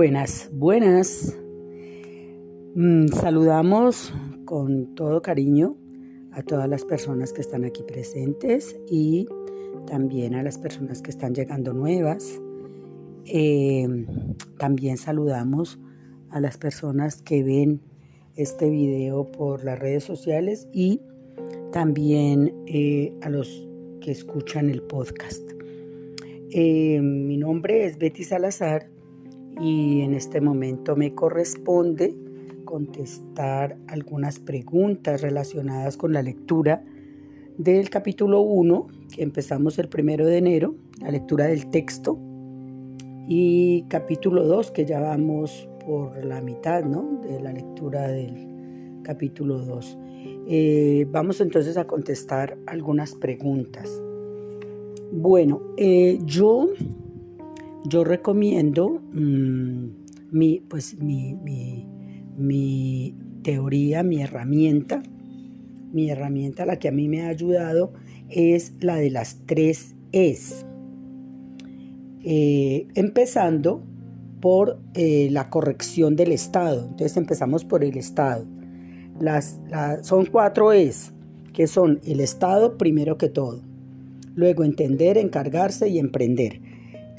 Buenas, buenas. Mm, saludamos con todo cariño a todas las personas que están aquí presentes y también a las personas que están llegando nuevas. Eh, también saludamos a las personas que ven este video por las redes sociales y también eh, a los que escuchan el podcast. Eh, mi nombre es Betty Salazar y en este momento me corresponde contestar algunas preguntas relacionadas con la lectura del capítulo 1, que empezamos el primero de enero, la lectura del texto, y capítulo 2, que ya vamos por la mitad ¿no? de la lectura del capítulo 2. Eh, vamos entonces a contestar algunas preguntas. Bueno, eh, yo, yo recomiendo mm, mi, pues, mi, mi, teoría, mi herramienta, mi herramienta, la que a mí me ha ayudado, es la de las tres Es. Eh, empezando por eh, la corrección del Estado. Entonces empezamos por el Estado. Las, son cuatro es, que son el Estado primero que todo. Luego entender, encargarse y emprender.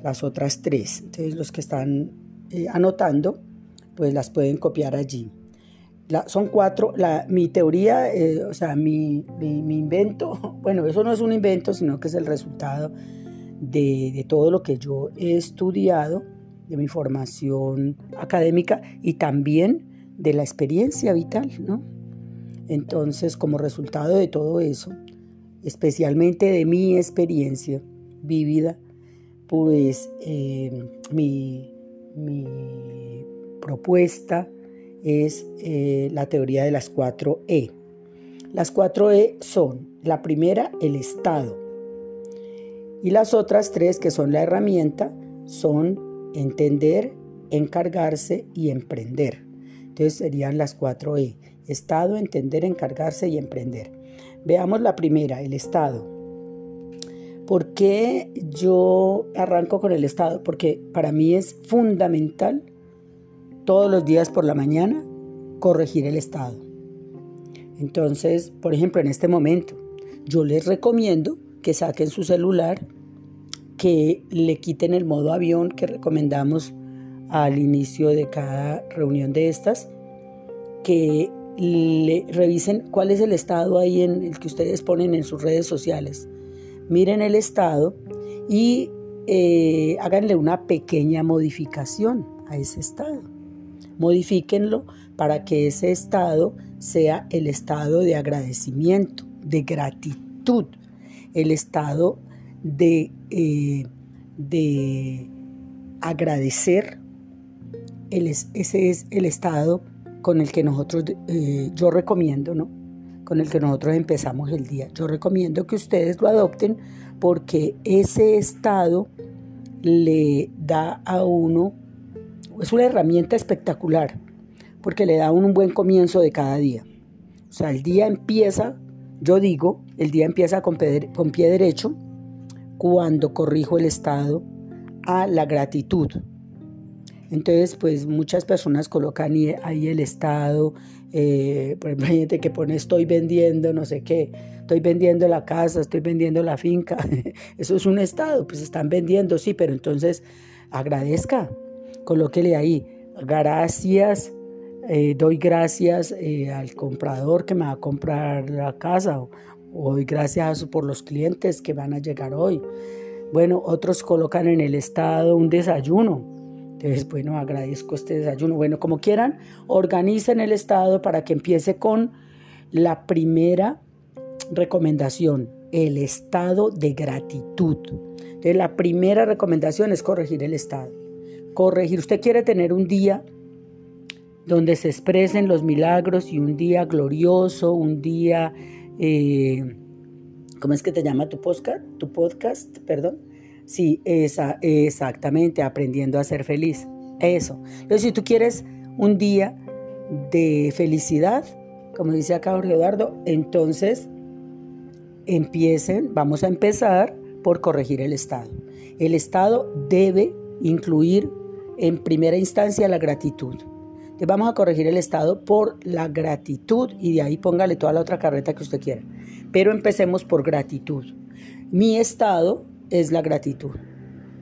Las otras tres. Entonces los que están eh, anotando, pues las pueden copiar allí. son cuatro. La, mi teoría, eh, o sea, mi, mi, invento, bueno, eso no es un invento, sino que es el resultado de, de todo lo que yo he estudiado de mi formación académica y también de la experiencia vital, ¿no? Entonces, como resultado de todo eso, especialmente de mi experiencia vivida, pues eh, mi, propuesta es eh, la teoría de las cuatro E. Las cuatro E son, la primera, el Estado, y las otras tres, que son la herramienta, son entender, encargarse y emprender. Entonces serían las cuatro E. Estado, entender, encargarse y emprender. Veamos la primera, el Estado. ¿Por qué yo arranco con el Estado? Porque para mí es fundamental todos los días por la mañana corregir el Estado. Entonces, por ejemplo, en este momento, yo les recomiendo que saquen su celular que le quiten el modo avión que recomendamos al inicio de cada reunión de estas, que le revisen cuál es el estado ahí en el que ustedes ponen en sus redes sociales. Miren el estado y eh, háganle una pequeña modificación a ese estado. Modifíquenlo para que ese estado sea el estado de agradecimiento, de gratitud, el estado de, eh, de agradecer, ese es el estado con el que nosotros, eh, yo recomiendo, ¿no? Con el que nosotros empezamos el día. Yo recomiendo que ustedes lo adopten porque ese estado le da a uno, es una herramienta espectacular, porque le da a uno un buen comienzo de cada día. O sea, el día empieza, yo digo, el día empieza con con pie derecho, cuando corrijo el estado a la gratitud. Entonces, pues muchas personas colocan ahí el estado, eh, por ejemplo, hay gente que pone estoy vendiendo no sé qué, estoy vendiendo la casa, estoy vendiendo la finca, eso es un estado, pues están vendiendo, sí, pero entonces agradezca, colóquele ahí, gracias, eh, doy gracias eh, al comprador que me va a comprar la casa Hoy gracias por los clientes que van a llegar hoy. Bueno, otros colocan en el estado un desayuno. Entonces, bueno, agradezco este desayuno. Bueno, como quieran, organicen el estado para que empiece con la primera recomendación, el estado de gratitud. Entonces, la primera recomendación es corregir el estado. Corregir, usted quiere tener un día donde se expresen los milagros y un día glorioso, un día eh, ¿cómo es que te llama tu podcast? Tu podcast, perdón. Sí, exactamente, aprendiendo a ser feliz. Eso. Entonces, si tú quieres un día de felicidad, como dice acá Jorge Eduardo, entonces empiecen, vamos a empezar por corregir el Estado. El Estado debe incluir en primera instancia la gratitud. Entonces vamos a corregir el estado por la gratitud y de ahí póngale toda la otra carreta que usted quiera. Pero empecemos por gratitud. Mi estado es la gratitud.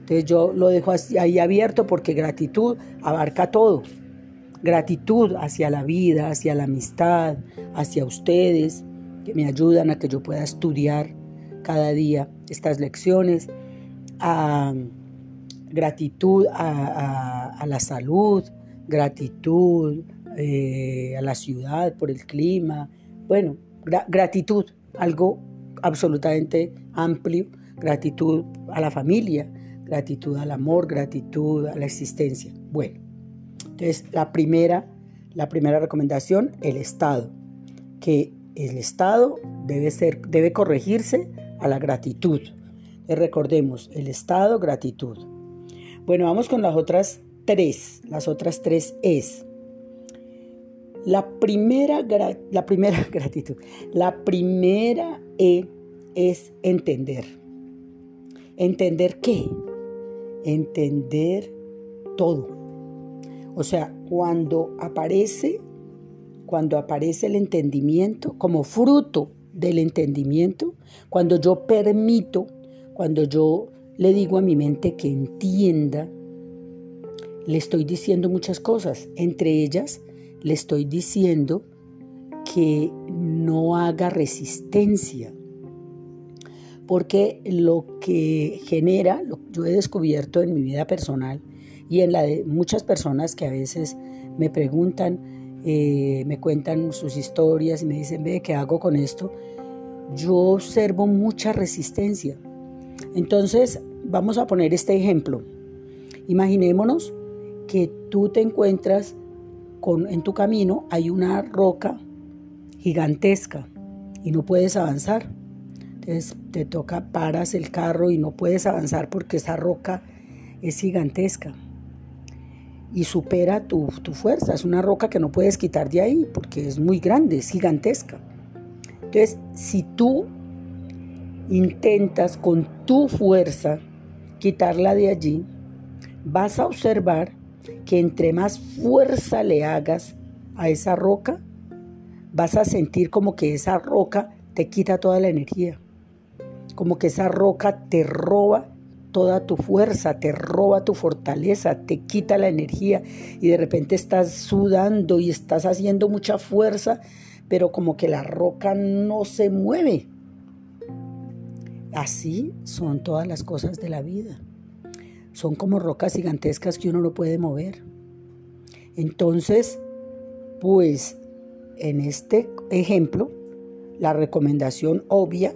Entonces yo lo dejo ahí abierto porque gratitud abarca todo. Gratitud hacia la vida, hacia la amistad, hacia ustedes, que me ayudan a que yo pueda estudiar cada día estas lecciones. gratitud a, la salud, gratitud eh, a la ciudad por el clima. Bueno, gratitud, algo absolutamente amplio. Gratitud a la familia, gratitud al amor, gratitud a la existencia. Bueno, entonces la primera, la primera recomendación, el Estado, que el Estado debe, ser, debe corregirse a la gratitud. recordemos, el Estado, gratitud. Bueno, vamos con las otras tres. Las otras tres es. La primera, la primera gratitud. La primera E es entender. ¿Entender qué? entender todo. O sea, cuando aparece, cuando aparece el entendimiento, como fruto del entendimiento, cuando yo permito, cuando yo le digo a mi mente que entienda, le estoy diciendo muchas cosas. Entre ellas, le estoy diciendo que no haga resistencia, porque lo que genera, lo que yo he descubierto en mi vida personal y en la de muchas personas que a veces me preguntan, eh, me cuentan sus historias y me dicen, ve, ¿qué hago con esto? Yo observo mucha resistencia. Entonces, vamos a poner este ejemplo. Imaginémonos que tú te encuentras en tu camino, hay una roca gigantesca y no puedes avanzar. Entonces te toca, paras el carro y no puedes avanzar porque esa roca es gigantesca y supera tu, tu, fuerza. Es una roca que no puedes quitar de ahí porque es muy grande, es gigantesca. Entonces, si tú intentas con tu fuerza quitarla de allí, vas a observar que entre más fuerza le hagas a esa roca, vas a sentir como que esa roca te quita toda la energía como que esa roca te roba toda tu fuerza, te roba tu fortaleza, te quita la energía y de repente estás sudando y estás haciendo mucha fuerza, pero como que la roca no se mueve. Así son todas las cosas de la vida. Son como rocas gigantescas que uno no puede mover. Entonces, pues en este ejemplo, la recomendación obvia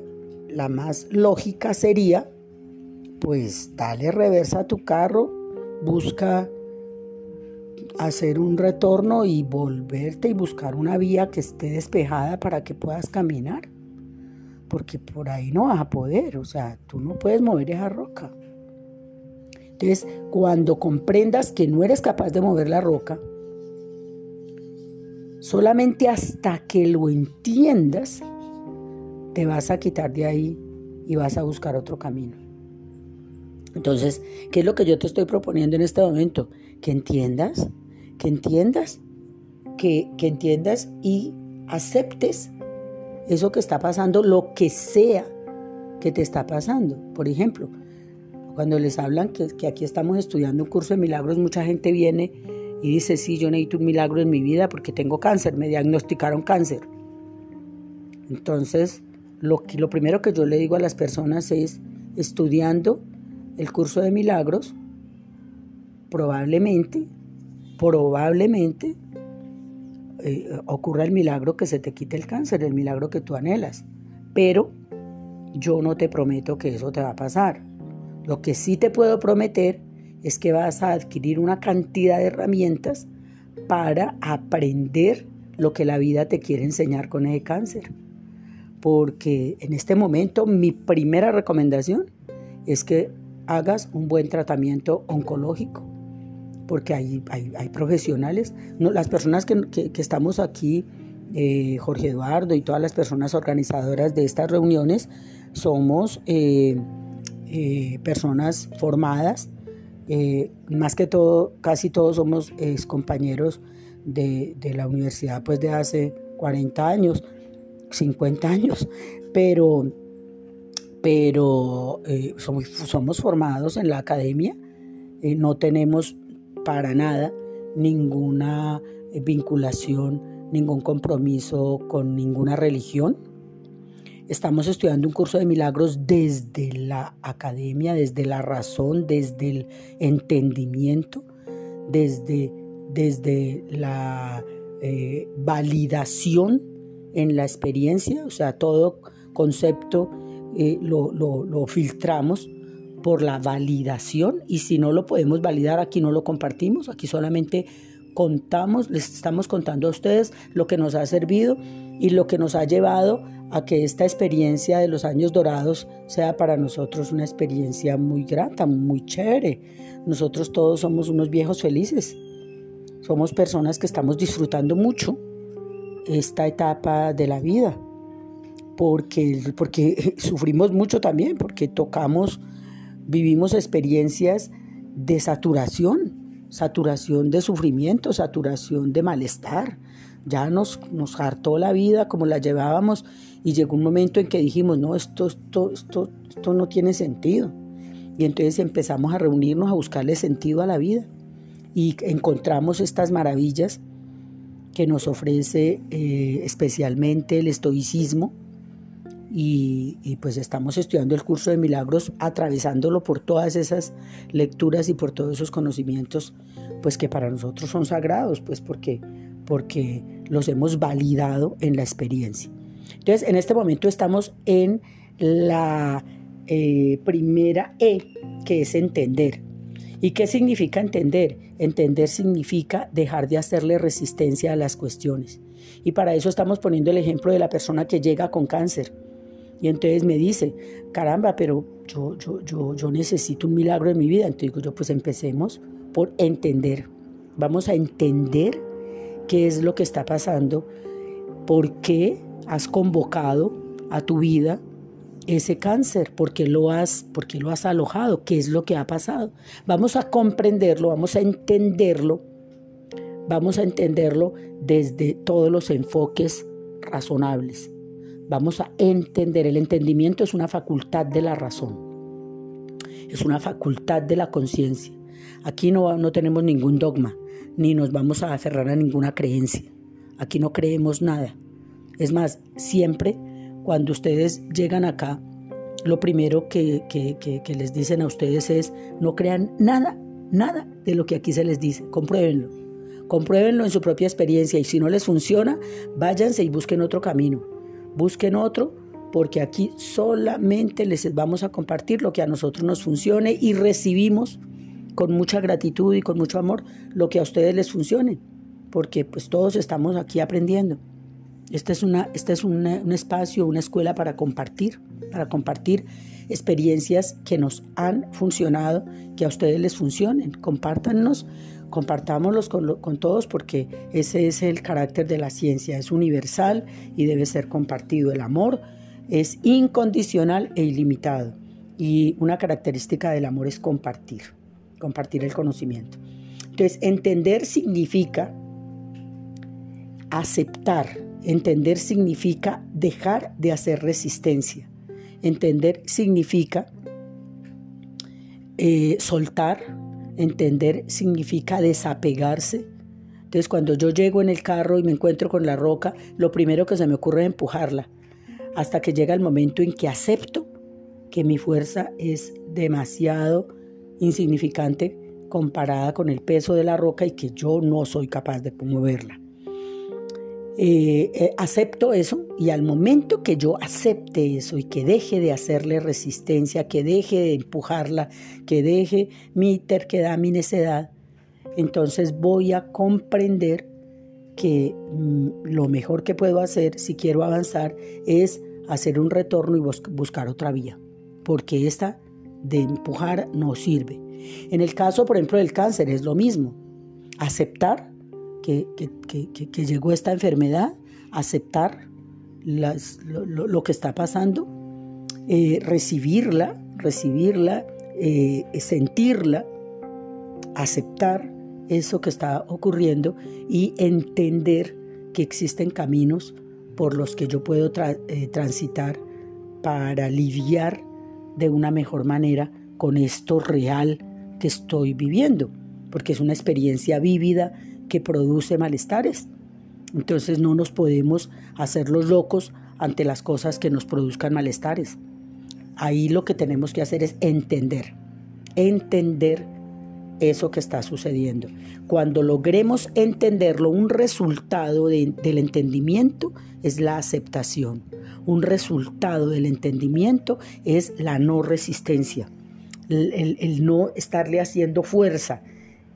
la más lógica sería, pues dale reversa a tu carro, busca hacer un retorno y volverte y buscar una vía que esté despejada para que puedas caminar. Porque por ahí no vas a poder, o sea, tú no puedes mover esa roca. Entonces, cuando comprendas que no eres capaz de mover la roca, solamente hasta que lo entiendas, te vas a quitar de ahí y vas a buscar otro camino. Entonces, ¿qué es lo que yo te estoy proponiendo en este momento? Que entiendas, que entiendas, que, que entiendas y aceptes eso que está pasando, lo que sea que te está pasando. Por ejemplo, cuando les hablan que, que, aquí estamos estudiando un curso de milagros, mucha gente viene y dice, sí, yo necesito un milagro en mi vida porque tengo cáncer, me diagnosticaron cáncer. Entonces, lo, lo primero que yo le digo a las personas es, estudiando el curso de milagros, probablemente, probablemente eh, ocurra el milagro que se te quite el cáncer, el milagro que tú anhelas. Pero yo no te prometo que eso te va a pasar. Lo que sí te puedo prometer es que vas a adquirir una cantidad de herramientas para aprender lo que la vida te quiere enseñar con el cáncer porque en este momento mi primera recomendación es que hagas un buen tratamiento oncológico, porque hay, hay, profesionales, las personas que, estamos aquí, eh, Jorge Eduardo y todas las personas organizadoras de estas reuniones, somos eh, eh, personas formadas más que todo, casi todos somos compañeros de, de, la universidad pues de hace 40 años, 50 años, pero, pero eh, somos, somos, formados en la academia, eh, no tenemos para nada ninguna vinculación, ningún compromiso con ninguna religión. Estamos estudiando un curso de milagros desde la academia, desde la razón, desde el entendimiento, desde, desde la eh, validación en la experiencia, o sea, todo concepto eh, lo, lo filtramos por la validación y si no lo podemos validar, aquí no lo compartimos, aquí solamente contamos, les estamos contando a ustedes lo que nos ha servido y lo que nos ha llevado a que esta experiencia de los años dorados sea para nosotros una experiencia muy grata, muy chévere. Nosotros todos somos unos viejos felices. Somos personas que estamos disfrutando mucho esta etapa de la vida, porque, porque sufrimos mucho también, porque tocamos, vivimos experiencias de saturación, saturación de sufrimiento, saturación de malestar, ya nos, nos hartó la vida como la llevábamos y llegó un momento en que dijimos, no, esto, esto, esto, esto no tiene sentido. Y entonces empezamos a reunirnos a buscarle sentido a la vida y encontramos estas maravillas que nos ofrece eh, especialmente el estoicismo y, pues estamos estudiando el curso de milagros atravesándolo por todas esas lecturas y por todos esos conocimientos pues que para nosotros son sagrados pues porque porque los hemos validado en la experiencia. Entonces, en este momento estamos en la eh, primera E, que es entender. ¿Y qué significa entender? Entender significa dejar de hacerle resistencia a las cuestiones. Y para eso estamos poniendo el ejemplo de la persona que llega con cáncer. Y entonces me dice, caramba, pero yo, yo, yo, yo necesito un milagro en mi vida. Entonces digo yo, pues empecemos por entender. Vamos a entender qué es lo que está pasando, por qué has convocado a tu vida ese cáncer, por qué lo has, por qué lo has alojado, qué es lo que ha pasado. Vamos a comprenderlo, vamos a entenderlo, vamos a entenderlo desde todos los enfoques razonables. Vamos a entender, el entendimiento es una facultad de la razón, es una facultad de la conciencia. Aquí no, no tenemos ningún dogma, ni nos vamos a aferrar a ninguna creencia. Aquí no creemos nada. Es más, siempre cuando ustedes llegan acá, lo primero que, que, les dicen a ustedes es no crean nada, nada de lo que aquí se les dice. Compruébenlo. Compruébenlo en su propia experiencia y si no les funciona, váyanse y busquen otro camino. Busquen otro porque aquí solamente les vamos a compartir lo que a nosotros nos funcione y recibimos con mucha gratitud y con mucho amor lo que a ustedes les funcione, porque pues todos estamos aquí aprendiendo. Este es, una, este es un espacio, una escuela para compartir, para compartir experiencias que nos han funcionado, que a ustedes les funcionen. Compártanos, compartámoslos con, con todos porque ese es el carácter de la ciencia, es universal y debe ser compartido. El amor es incondicional e ilimitado y una característica del amor es compartir compartir el conocimiento. Entonces, entender significa aceptar, entender significa dejar de hacer resistencia, entender significa eh, soltar, entender significa desapegarse. Entonces, cuando yo llego en el carro y me encuentro con la roca, lo primero que se me ocurre es empujarla, hasta que llega el momento en que acepto que mi fuerza es demasiado insignificante comparada con el peso de la roca y que yo no soy capaz de moverla. Eh, eh, acepto eso y al momento que yo acepte eso y que deje de hacerle resistencia, que deje de empujarla, que deje mi terquedad, mi necedad, entonces voy a comprender que mm, lo mejor que puedo hacer si quiero avanzar es hacer un retorno y buscar otra vía, porque esta de empujar no sirve. En el caso, por ejemplo, del cáncer es lo mismo. Aceptar que, llegó esta enfermedad, aceptar lo, que está pasando, eh, recibirla, recibirla, eh, sentirla, aceptar eso que está ocurriendo y entender que existen caminos por los que yo puedo eh, transitar para lidiar de una mejor manera con esto real que estoy viviendo, porque es una experiencia vívida que produce malestares. Entonces no nos podemos hacer los locos ante las cosas que nos produzcan malestares. Ahí lo que tenemos que hacer es entender, entender eso que está sucediendo. Cuando logremos entenderlo, un resultado del entendimiento es la aceptación. Un resultado del entendimiento es la no resistencia, el, el no estarle haciendo fuerza,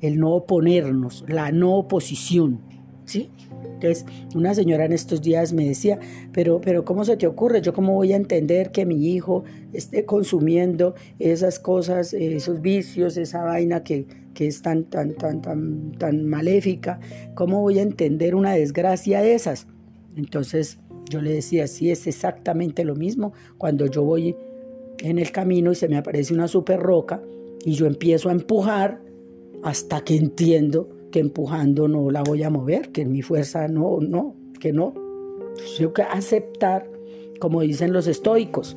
el no oponernos, la no oposición. ¿Sí? Entonces, una señora en estos días me decía, pero, pero ¿cómo se te ocurre? ¿Yo cómo voy a entender que mi hijo esté consumiendo esas cosas, esos vicios, esa vaina que, que es tan, tan, tan, tan, tan maléfica? ¿Cómo voy a entender una desgracia de esas? Entonces, yo le decía, sí, es exactamente lo mismo cuando yo voy en el camino y se me aparece una super roca y yo empiezo a empujar hasta que entiendo que empujando no la voy a mover, que mi fuerza no, no, que no. Tengo que aceptar, como dicen los estoicos.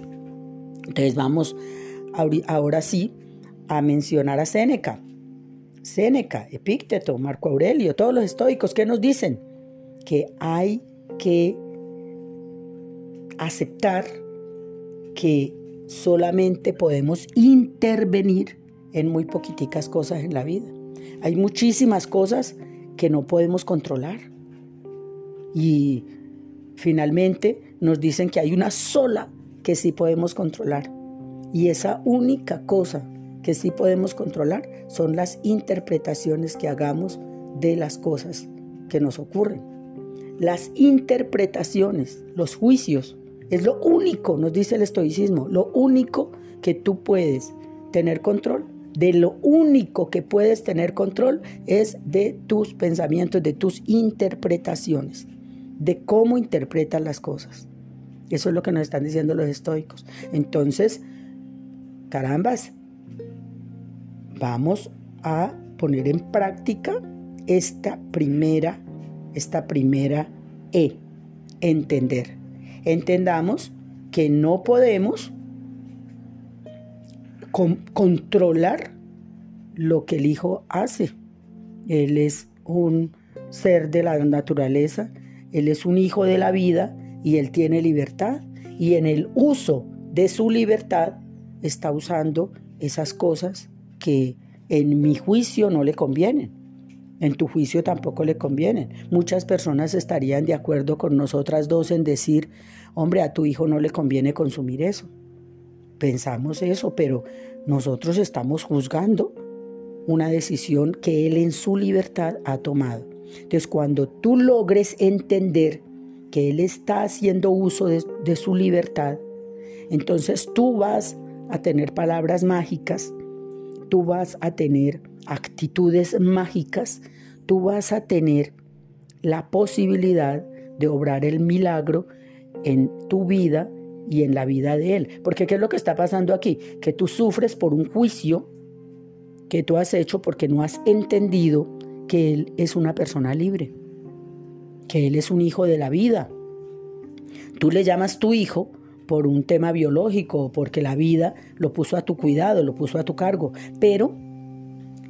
Entonces vamos ahora sí a mencionar a Séneca. Séneca, Epícteto, Marco Aurelio, todos los estoicos, ¿qué nos dicen? Que hay que aceptar que solamente podemos intervenir en muy poquiticas cosas en la vida. Hay muchísimas cosas que no podemos controlar. Y finalmente nos dicen que hay una sola que sí podemos controlar. Y esa única cosa que sí podemos controlar son las interpretaciones que hagamos de las cosas que nos ocurren. Las interpretaciones, los juicios, es lo único, nos dice el estoicismo, lo único que tú puedes tener control de lo único que puedes tener control es de tus pensamientos, de tus interpretaciones, de cómo interpretas las cosas. Eso es lo que nos están diciendo los estoicos. Entonces, carambas, vamos a poner en práctica esta primera, esta primera E, entender. Entendamos que no podemos controlar lo que el hijo hace. Él es un ser de la naturaleza, él es un hijo de la vida y él tiene libertad. Y en el uso de su libertad está usando esas cosas que en mi juicio no le convienen. En tu juicio tampoco le convienen. Muchas personas estarían de acuerdo con nosotras dos en decir, hombre, a tu hijo no le conviene consumir eso pensamos eso, pero nosotros estamos juzgando una decisión que Él en su libertad ha tomado. Entonces, cuando tú logres entender que Él está haciendo uso de, de su libertad, entonces tú vas a tener palabras mágicas, tú vas a tener actitudes mágicas, tú vas a tener la posibilidad de obrar el milagro en tu vida y en la vida de Él. Porque ¿qué es lo que está pasando aquí? Que tú sufres por un juicio que tú has hecho porque no has entendido que Él es una persona libre, que Él es un hijo de la vida. Tú le llamas tu hijo por un tema biológico, porque la vida lo puso a tu cuidado, lo puso a tu cargo, pero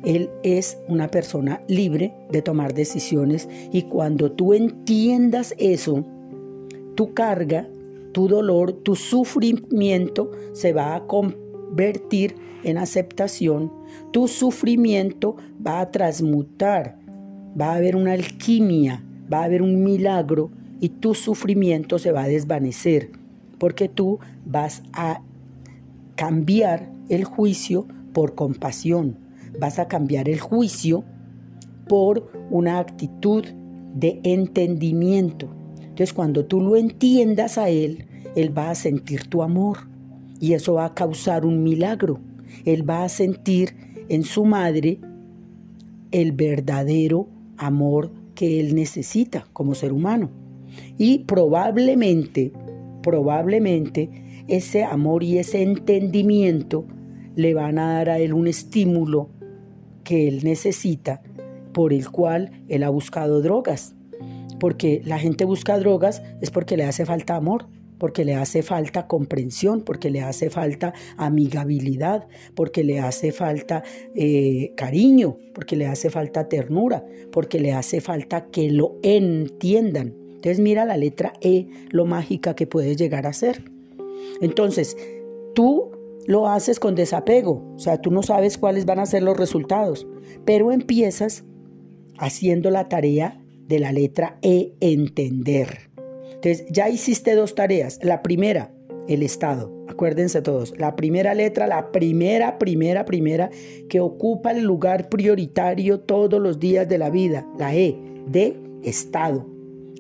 Él es una persona libre de tomar decisiones y cuando tú entiendas eso, tu carga tu dolor, tu sufrimiento se va a convertir en aceptación, tu sufrimiento va a transmutar, va a haber una alquimia, va a haber un milagro y tu sufrimiento se va a desvanecer, porque tú vas a cambiar el juicio por compasión, vas a cambiar el juicio por una actitud de entendimiento entonces cuando tú lo entiendas a Él, Él va a sentir tu amor y eso va a causar un milagro. Él va a sentir en su madre el verdadero amor que Él necesita como ser humano. Y probablemente, probablemente ese amor y ese entendimiento le van a dar a Él un estímulo que él necesita, por el cual él ha buscado drogas. Porque la gente busca drogas es porque le hace falta amor, porque le hace falta comprensión, porque le hace falta amigabilidad, porque le hace falta eh, cariño, porque le hace falta ternura, porque le hace falta que lo entiendan. Entonces mira la letra E, lo mágica que puede llegar a ser. Entonces, tú lo haces con desapego, o sea, tú no sabes cuáles van a ser los resultados, pero empiezas haciendo la tarea de la letra E, entender. Entonces, ya hiciste dos tareas. La primera, el Estado. Acuérdense todos, la primera letra, la primera, primera, primera, que ocupa el lugar prioritario todos los días de la vida, la E, de Estado.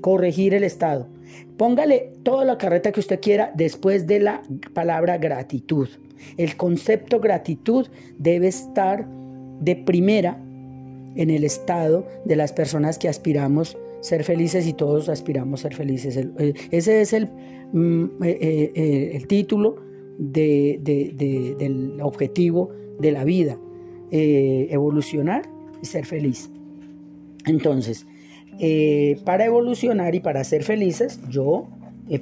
Corregir el Estado. Póngale toda la carreta que usted quiera después de la palabra gratitud. El concepto gratitud debe estar de primera en el estado de las personas que aspiramos ser felices y todos aspiramos ser felices. Eh, ese es el, mm, eh, eh, el título del objetivo de la vida, evolucionar y ser feliz. Entonces, para evolucionar y para ser felices, yo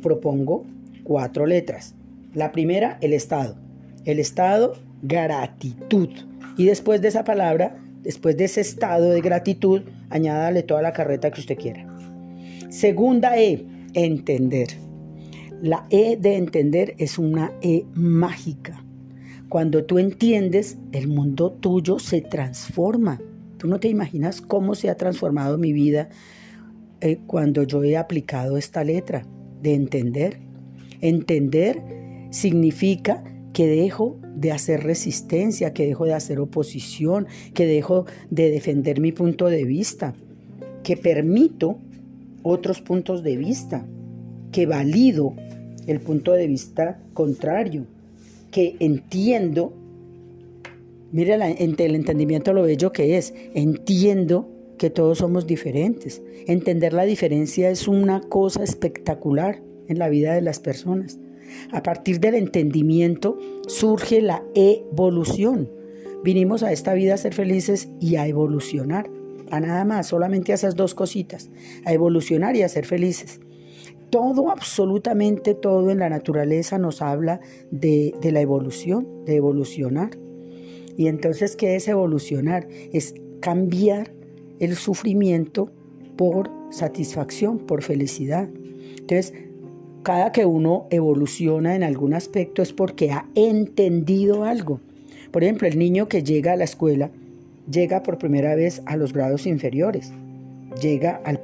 propongo cuatro letras. La primera, el estado. El estado, gratitud. Y después de esa palabra, después de ese estado de gratitud, añádale toda la carreta que usted quiera. Segunda E, entender. La E de entender es una E mágica. Cuando tú entiendes, el mundo tuyo se transforma. Tú no te imaginas cómo se ha transformado mi vida eh, cuando yo he aplicado esta letra de entender. Entender significa que dejo de hacer resistencia, que dejo de hacer oposición, que dejo de defender mi punto de vista, que permito otros puntos de vista, que valido el punto de vista contrario, que entiendo, mire el entendimiento lo bello que es, entiendo que todos somos diferentes. Entender la diferencia es una cosa espectacular en la vida de las personas. A partir del entendimiento surge la evolución. Vinimos a esta vida a ser felices y a evolucionar. A nada más, solamente a esas dos cositas, a evolucionar y a ser felices. Todo, absolutamente todo en la naturaleza nos habla de, la evolución, de evolucionar. Y entonces, ¿qué es evolucionar? Es cambiar el sufrimiento por satisfacción, por felicidad. Entonces, cada que uno evoluciona en algún aspecto es porque ha entendido algo. Por ejemplo, el niño que llega a la escuela llega por primera vez a los grados inferiores, llega al,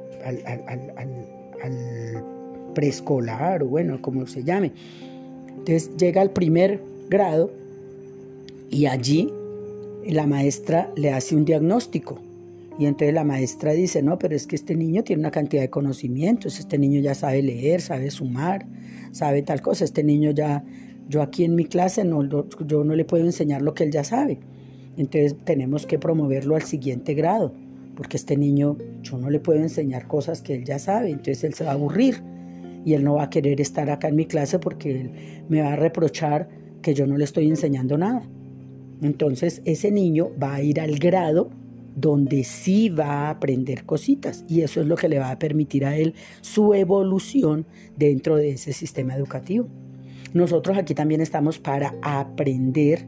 preescolar o bueno, como se llame. Entonces llega al primer grado y allí la maestra le hace un diagnóstico y entonces la maestra dice, no, pero es que este niño tiene una cantidad de conocimientos, este niño ya sabe leer, sabe sumar, sabe tal cosa, este niño ya, yo aquí en mi clase no, yo no le puedo enseñar lo que él ya sabe. Entonces tenemos que promoverlo al siguiente grado, porque este niño yo no le puedo enseñar cosas que él ya sabe, entonces él se va a aburrir y él no va a querer estar acá en mi clase porque él me va a reprochar que yo no le estoy enseñando nada. Entonces ese niño va a ir al grado donde sí va a aprender cositas y eso es lo que le va a permitir a él su evolución dentro de ese sistema educativo. Nosotros aquí también estamos para aprender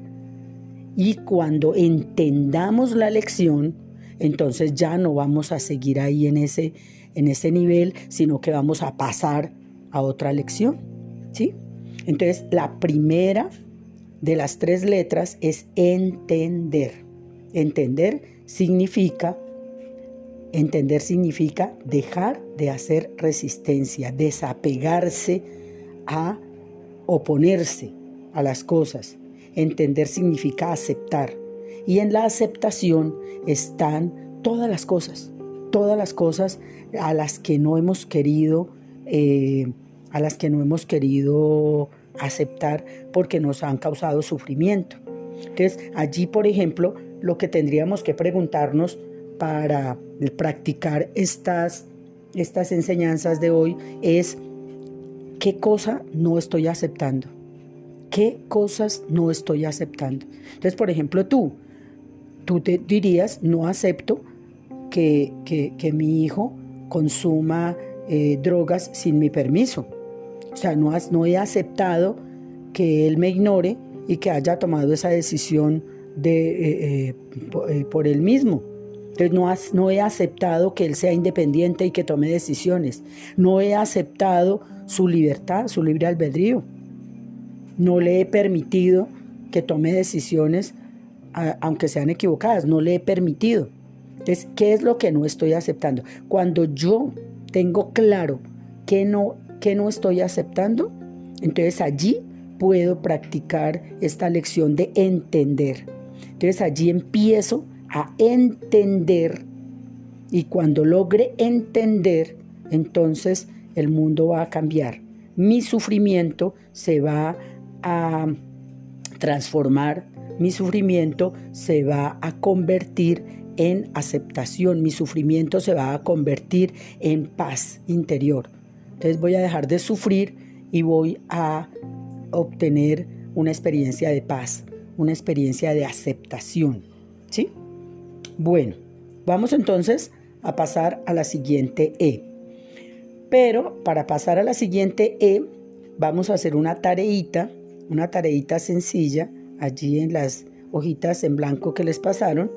y cuando entendamos la lección, entonces ya no vamos a seguir ahí en ese, en ese nivel, sino que vamos a pasar a otra lección. ¿sí? Entonces, la primera de las tres letras es entender. Entender significa, entender significa dejar de hacer resistencia, desapegarse a oponerse a las cosas. Entender significa aceptar. Y en la aceptación están todas las cosas, todas las cosas a las que no hemos querido, eh, a las que no hemos querido aceptar porque nos han causado sufrimiento. Entonces, allí, por ejemplo, lo que tendríamos que preguntarnos para practicar estas, estas enseñanzas de hoy es qué cosa no estoy aceptando. ¿Qué cosas no estoy aceptando? Entonces, por ejemplo, tú, tú te dirías, no acepto que, mi hijo consuma eh, drogas sin mi permiso. O sea, no, no he aceptado que él me ignore y que haya tomado esa decisión de, eh, eh, por él mismo. Entonces no, no he aceptado que él sea independiente y que tome decisiones. No he aceptado su libertad, su libre albedrío. No le he permitido que tome decisiones aunque sean equivocadas, no le he permitido. Entonces, ¿qué es lo que no estoy aceptando? Cuando yo tengo claro que no, que no estoy aceptando, entonces allí puedo practicar esta lección de entender. Entonces allí empiezo a entender y cuando logre entender, entonces el mundo va a cambiar. Mi sufrimiento se va a transformar mi sufrimiento se va a convertir en aceptación, mi sufrimiento se va a convertir en paz interior. Entonces voy a dejar de sufrir y voy a obtener una experiencia de paz, una experiencia de aceptación. ¿Sí? Bueno, vamos entonces a pasar a la siguiente E. Pero para pasar a la siguiente E, vamos a hacer una tareita, una tareita sencilla allí en las hojitas en blanco que les pasaron.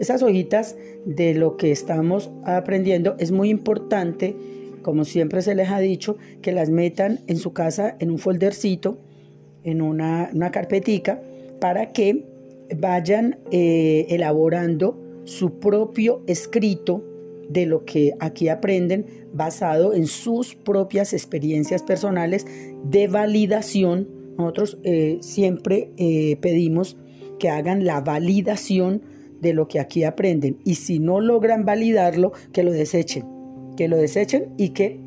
Esas hojitas de lo que estamos aprendiendo es muy importante, como siempre se les ha dicho, que las metan en su casa en un foldercito, en una, una carpetica, para que vayan eh, elaborando su propio escrito de lo que aquí aprenden basado en sus propias experiencias personales de validación. Nosotros eh, siempre eh, pedimos que hagan la validación de lo que aquí aprenden. Y si no logran validarlo, que lo desechen, que lo desechen y que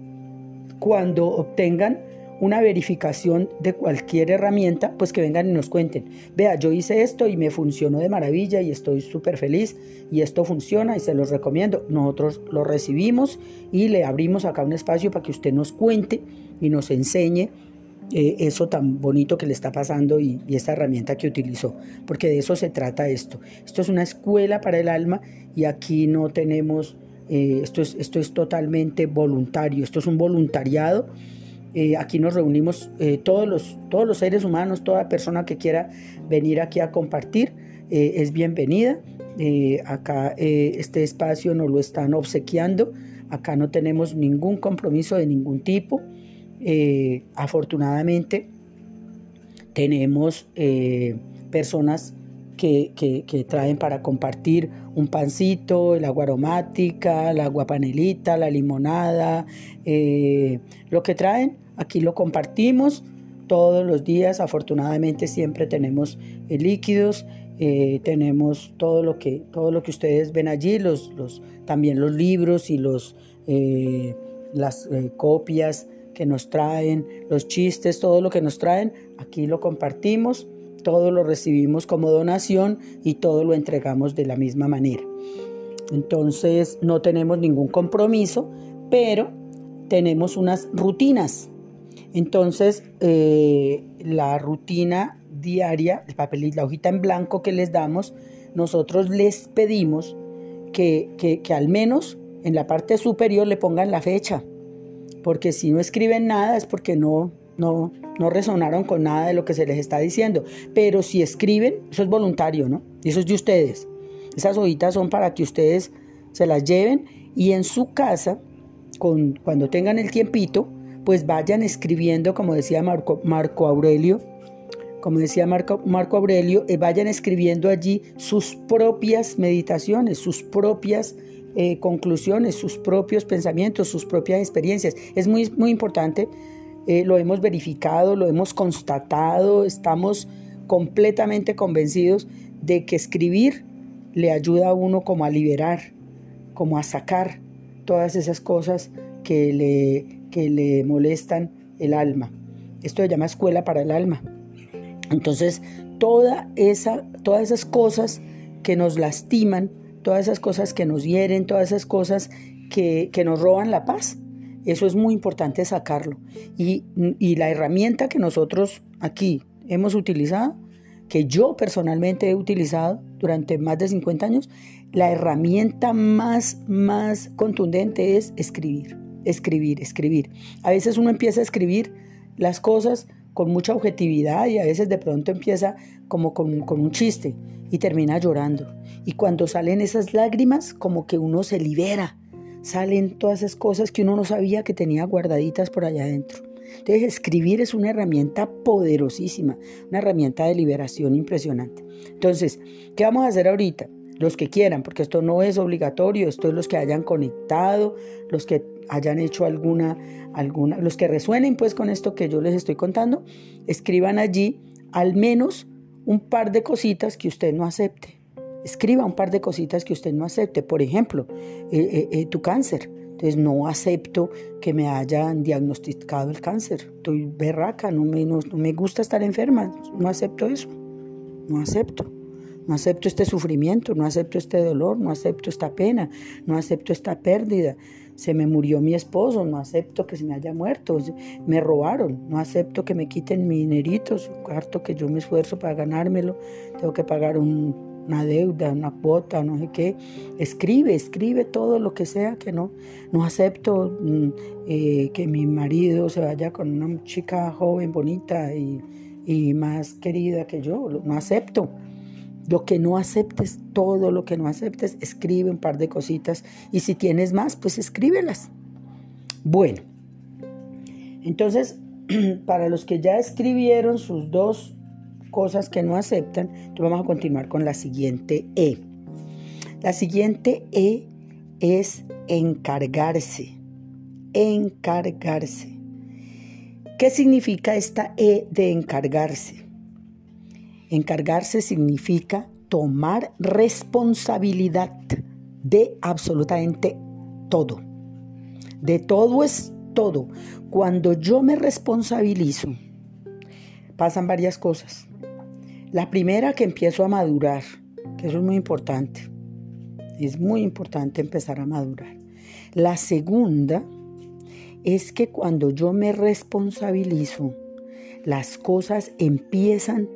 cuando obtengan una verificación de cualquier herramienta, pues que vengan y nos cuenten. Vea, yo hice esto y me funcionó de maravilla y estoy súper feliz y esto funciona y se los recomiendo. Nosotros lo recibimos y le abrimos acá un espacio para que usted nos cuente y nos enseñe eh, eso tan bonito que le está pasando y, esta herramienta que utilizó, porque de eso se trata esto. Esto es una escuela para el alma y aquí no tenemos, eh, esto, es, esto es totalmente voluntario, esto es un voluntariado. Eh, aquí nos reunimos todos, los, todos los seres humanos, toda persona que quiera venir aquí a compartir es bienvenida. acá este espacio nos lo están obsequiando, acá no tenemos ningún compromiso de ningún tipo. Eh, afortunadamente tenemos eh, personas que, traen para compartir un pancito, el agua aromática, la agua panelita, la limonada, eh, lo que traen, aquí lo compartimos todos los días. Afortunadamente siempre tenemos líquidos, tenemos todo lo que todo lo que ustedes ven allí, los, los también los libros y los las copias que nos traen, los chistes, todo lo que nos traen, aquí lo compartimos, todo lo recibimos como donación y todo lo entregamos de la misma manera. Entonces no tenemos ningún compromiso, pero tenemos unas rutinas. Entonces eh, la rutina diaria, el papel y la hojita en blanco que les damos, nosotros les pedimos que, que, que al menos en la parte superior le pongan la fecha porque si no escriben nada es porque no, no, no resonaron con nada de lo que se les está diciendo. Pero si escriben, eso es voluntario, ¿no? Eso es de ustedes. Esas hojitas son para que ustedes se las lleven y en su casa, con, cuando tengan el tiempito, pues vayan escribiendo, como decía Marco, Marco Aurelio, como decía Marco, Marco Aurelio, eh, vayan escribiendo allí sus propias meditaciones, sus propias eh, conclusiones, sus propios pensamientos, sus propias experiencias. Es muy, muy importante, eh, lo hemos verificado, lo hemos constatado, estamos completamente convencidos de que escribir le ayuda a uno como a liberar, como a sacar todas esas cosas que le, que le molestan el alma. Esto se llama escuela para el alma. Entonces, toda esa, todas esas cosas que nos lastiman, todas esas cosas que nos hieren, todas esas cosas que, nos roban la paz. Eso es muy importante sacarlo. Y, la herramienta que nosotros aquí hemos utilizado que yo personalmente he utilizado durante más de 50 años, la herramienta más, más contundente es escribir, escribir, escribir. A veces uno empieza a escribir las cosas con mucha objetividad y a veces de pronto empieza como con, con un chiste y termina llorando. Y cuando salen esas lágrimas, como que uno se libera, salen todas esas cosas que uno no sabía que tenía guardaditas por allá adentro. Entonces, escribir es una herramienta poderosísima, una herramienta de liberación impresionante. Entonces, ¿qué vamos a hacer ahorita? Los que quieran, porque esto no es obligatorio, esto es los que hayan conectado, los que hayan hecho alguna, alguna, los que resuenen pues con esto que yo les estoy contando, escriban allí al menos un par de cositas que usted no acepte. Escriba un par de cositas que usted no acepte. Por ejemplo, eh, eh, eh, tu cáncer. Entonces no acepto que me hayan diagnosticado el cáncer. Estoy berraca, no me, no, me gusta estar enferma. No acepto eso. No acepto. No acepto este sufrimiento, no acepto este dolor, no acepto esta pena, no acepto esta pérdida. Se me murió mi esposo, no acepto que se me haya muerto, me robaron, no acepto que me quiten mi dinerito, su cuarto que yo me esfuerzo para ganármelo, tengo que pagar un, una deuda, una cuota, no sé qué. Escribe, escribe todo lo que sea que no. No acepto mm, eh, que mi marido se vaya con una chica joven, bonita y, y más querida que yo. No acepto. Lo que no aceptes, todo lo que no aceptes, escribe un par de cositas. Y si tienes más, pues escríbelas. Bueno, entonces, para los que ya escribieron sus dos cosas que no aceptan, entonces vamos a continuar con la siguiente E. La siguiente E es encargarse. Encargarse. ¿Qué significa esta E de encargarse? Encargarse significa tomar responsabilidad de absolutamente todo. De todo es todo. Cuando yo me responsabilizo, pasan varias cosas. La primera que empiezo a madurar, que eso es muy importante. Es muy importante empezar a madurar. La segunda es que cuando yo me responsabilizo, las cosas empiezan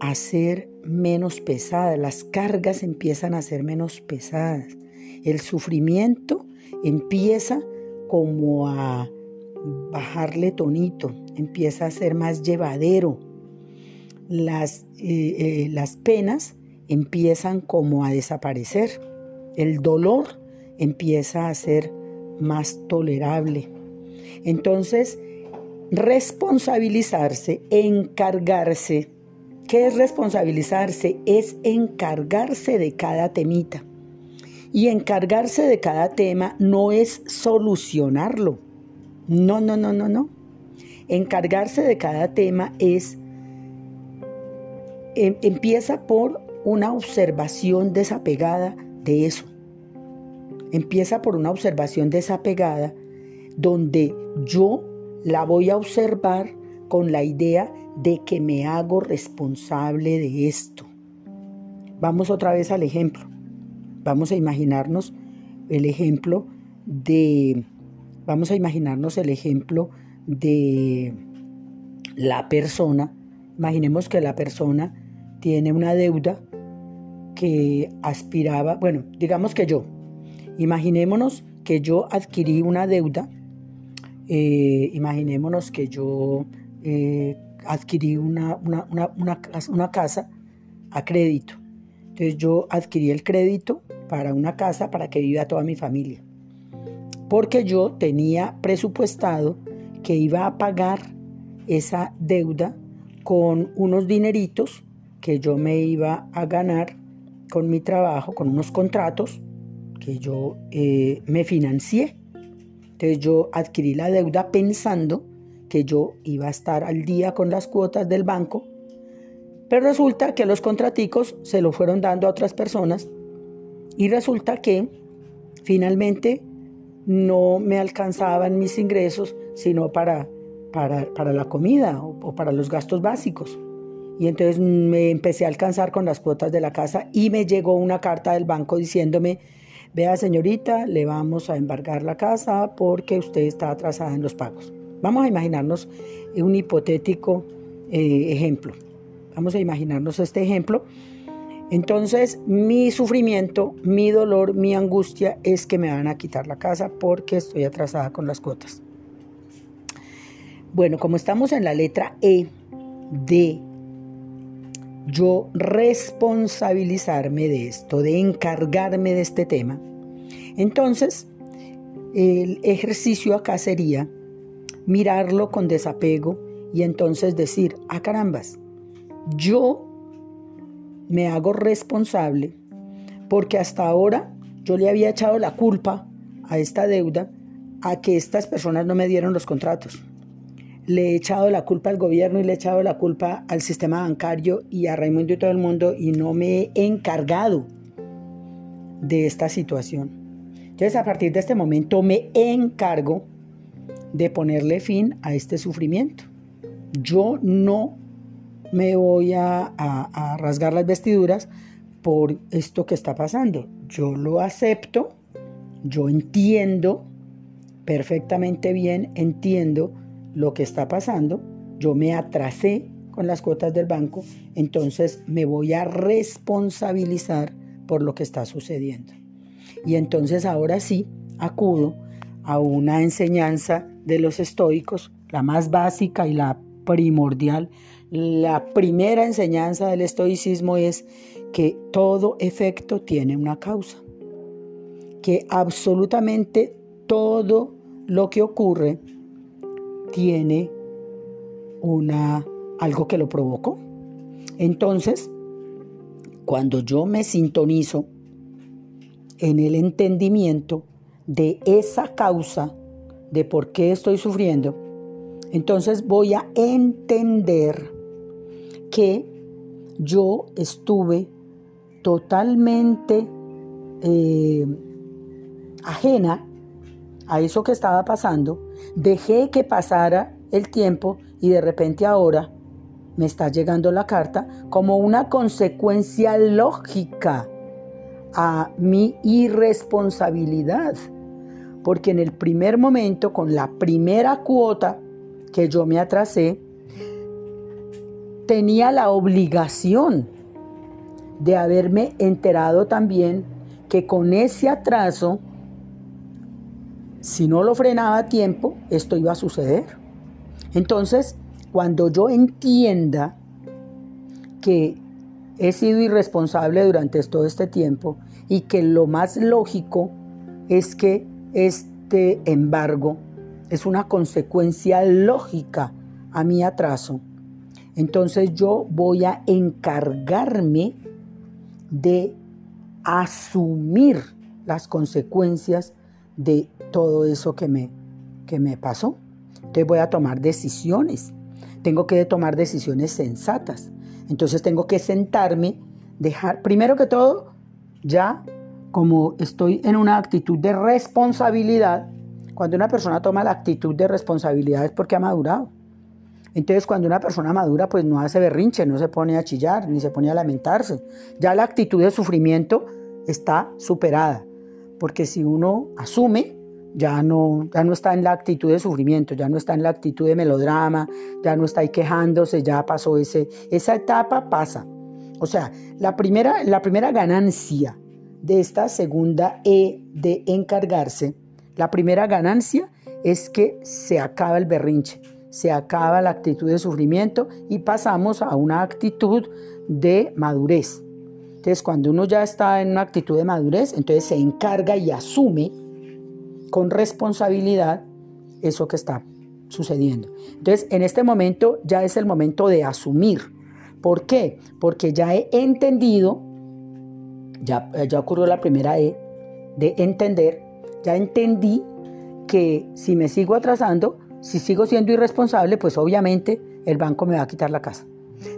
a ser menos pesadas, las cargas empiezan a ser menos pesadas. El sufrimiento empieza como a bajarle tonito, empieza a ser más llevadero las, eh, eh, las penas empiezan como a desaparecer. El dolor empieza a ser más tolerable. Entonces, responsabilizarse, encargarse. ¿Qué es responsabilizarse? Es encargarse de cada temita. Y encargarse de cada tema no es solucionarlo. No, no, no, no, no. Encargarse de cada tema es Em, empieza por una observación desapegada de eso. Empieza por una observación desapegada donde yo la voy a observar con la idea de que me hago responsable de esto. Vamos otra vez al ejemplo. Vamos a imaginarnos el ejemplo de vamos a imaginarnos el ejemplo de la persona. Imaginemos que la persona tiene una deuda que aspiraba, bueno, digamos que yo, imaginémonos que yo adquirí una deuda, eh, imaginémonos que yo eh, adquirí una, una casa a crédito. Entonces yo adquirí el crédito para una casa para que viva toda mi familia. Porque yo tenía presupuestado que iba a pagar esa deuda con unos dineritos que yo me iba a ganar con mi trabajo, con unos contratos que yo eh, me financié. Entonces yo adquirí la deuda pensando que yo iba a estar al día con las cuotas del banco, pero resulta que los contraticos se lo fueron dando a otras personas y resulta que finalmente no me alcanzaban mis ingresos sino para, para, la comida o para los gastos básicos. Y entonces me empecé a alcanzar con las cuotas de la casa y me llegó una carta del banco diciéndome, vea señorita, le vamos a embargar la casa porque usted está atrasada en los pagos. Vamos a imaginarnos un hipotético eh, ejemplo. Vamos a imaginarnos este ejemplo. Entonces, mi sufrimiento, mi dolor, mi angustia es que me van a quitar la casa porque estoy atrasada con las cuotas. Bueno, como estamos en la letra E de yo responsabilizarme de esto, de encargarme de este tema, entonces el ejercicio acá sería mirarlo con desapego y entonces decir, ah carambas, yo me hago responsable porque hasta ahora yo le había echado la culpa a esta deuda a que estas personas no me dieron los contratos. Le he echado la culpa al gobierno y le he echado la culpa al sistema bancario y a Raimundo y todo el mundo y no me he encargado de esta situación. Entonces a partir de este momento me encargo de ponerle fin a este sufrimiento. Yo no me voy a, rasgar las vestiduras por esto que está pasando. Yo lo acepto, yo entiendo perfectamente bien, entiendo lo que está pasando, yo me atrasé con las cuotas del banco, entonces me voy a responsabilizar por lo que está sucediendo. Y entonces ahora sí acudo a una enseñanza de los estoicos, la más básica y la primordial, la primera enseñanza del estoicismo es que todo efecto tiene una causa, que absolutamente todo lo que ocurre tiene una algo que lo provocó. Entonces, cuando yo me sintonizo en el entendimiento de esa causa de por qué estoy sufriendo, entonces voy a entender que yo estuve totalmente eh, ajena a eso que estaba pasando, dejé que pasara el tiempo y de repente ahora me está llegando la carta como una consecuencia lógica a mi irresponsabilidad. Porque en el primer momento, con la primera cuota que yo me atrasé, tenía la obligación de haberme enterado también que con ese atraso, si no lo frenaba a tiempo, esto iba a suceder. Entonces, cuando yo entienda que he sido irresponsable durante todo este tiempo y que lo más lógico es que este embargo es una consecuencia lógica a mi atraso, entonces yo voy a encargarme de asumir las consecuencias de todo eso que me, que me pasó. Entonces voy a tomar decisiones. Tengo que tomar decisiones sensatas. Entonces tengo que sentarme, dejar, primero que todo, ya como estoy en una actitud de responsabilidad, cuando una persona toma la actitud de responsabilidad es porque ha madurado. Entonces cuando una persona madura pues no hace berrinche, no se pone a chillar, ni se pone a lamentarse. Ya la actitud de sufrimiento está superada, porque si uno asume, ya no, ya no está en la actitud de sufrimiento, ya no está en la actitud de melodrama, ya no está ahí quejándose, ya pasó ese, esa etapa pasa. O sea, la primera, la primera ganancia de esta segunda E de encargarse, la primera ganancia es que se acaba el berrinche se acaba la actitud de sufrimiento y pasamos a una actitud de madurez. Entonces, cuando uno ya está en una actitud de madurez, entonces se encarga y asume con responsabilidad eso que está sucediendo. Entonces, en este momento ya es el momento de asumir. ¿Por qué? Porque ya he entendido, ya, ya ocurrió la primera E, de entender, ya entendí que si me sigo atrasando, si sigo siendo irresponsable, pues obviamente el banco me va a quitar la casa.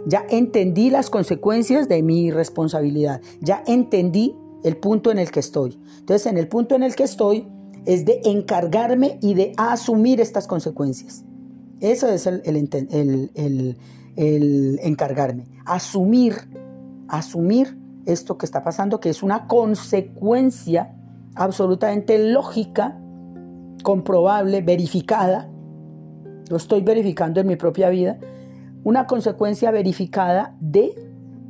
Ya entendí las consecuencias de mi irresponsabilidad. Ya entendí el punto en el que estoy. Entonces, en el punto en el que estoy es de encargarme y de asumir estas consecuencias. Eso es el, encargarme. Asumir, asumir esto que está pasando, que es una consecuencia absolutamente lógica, comprobable, verificada lo estoy verificando en mi propia vida, una consecuencia verificada de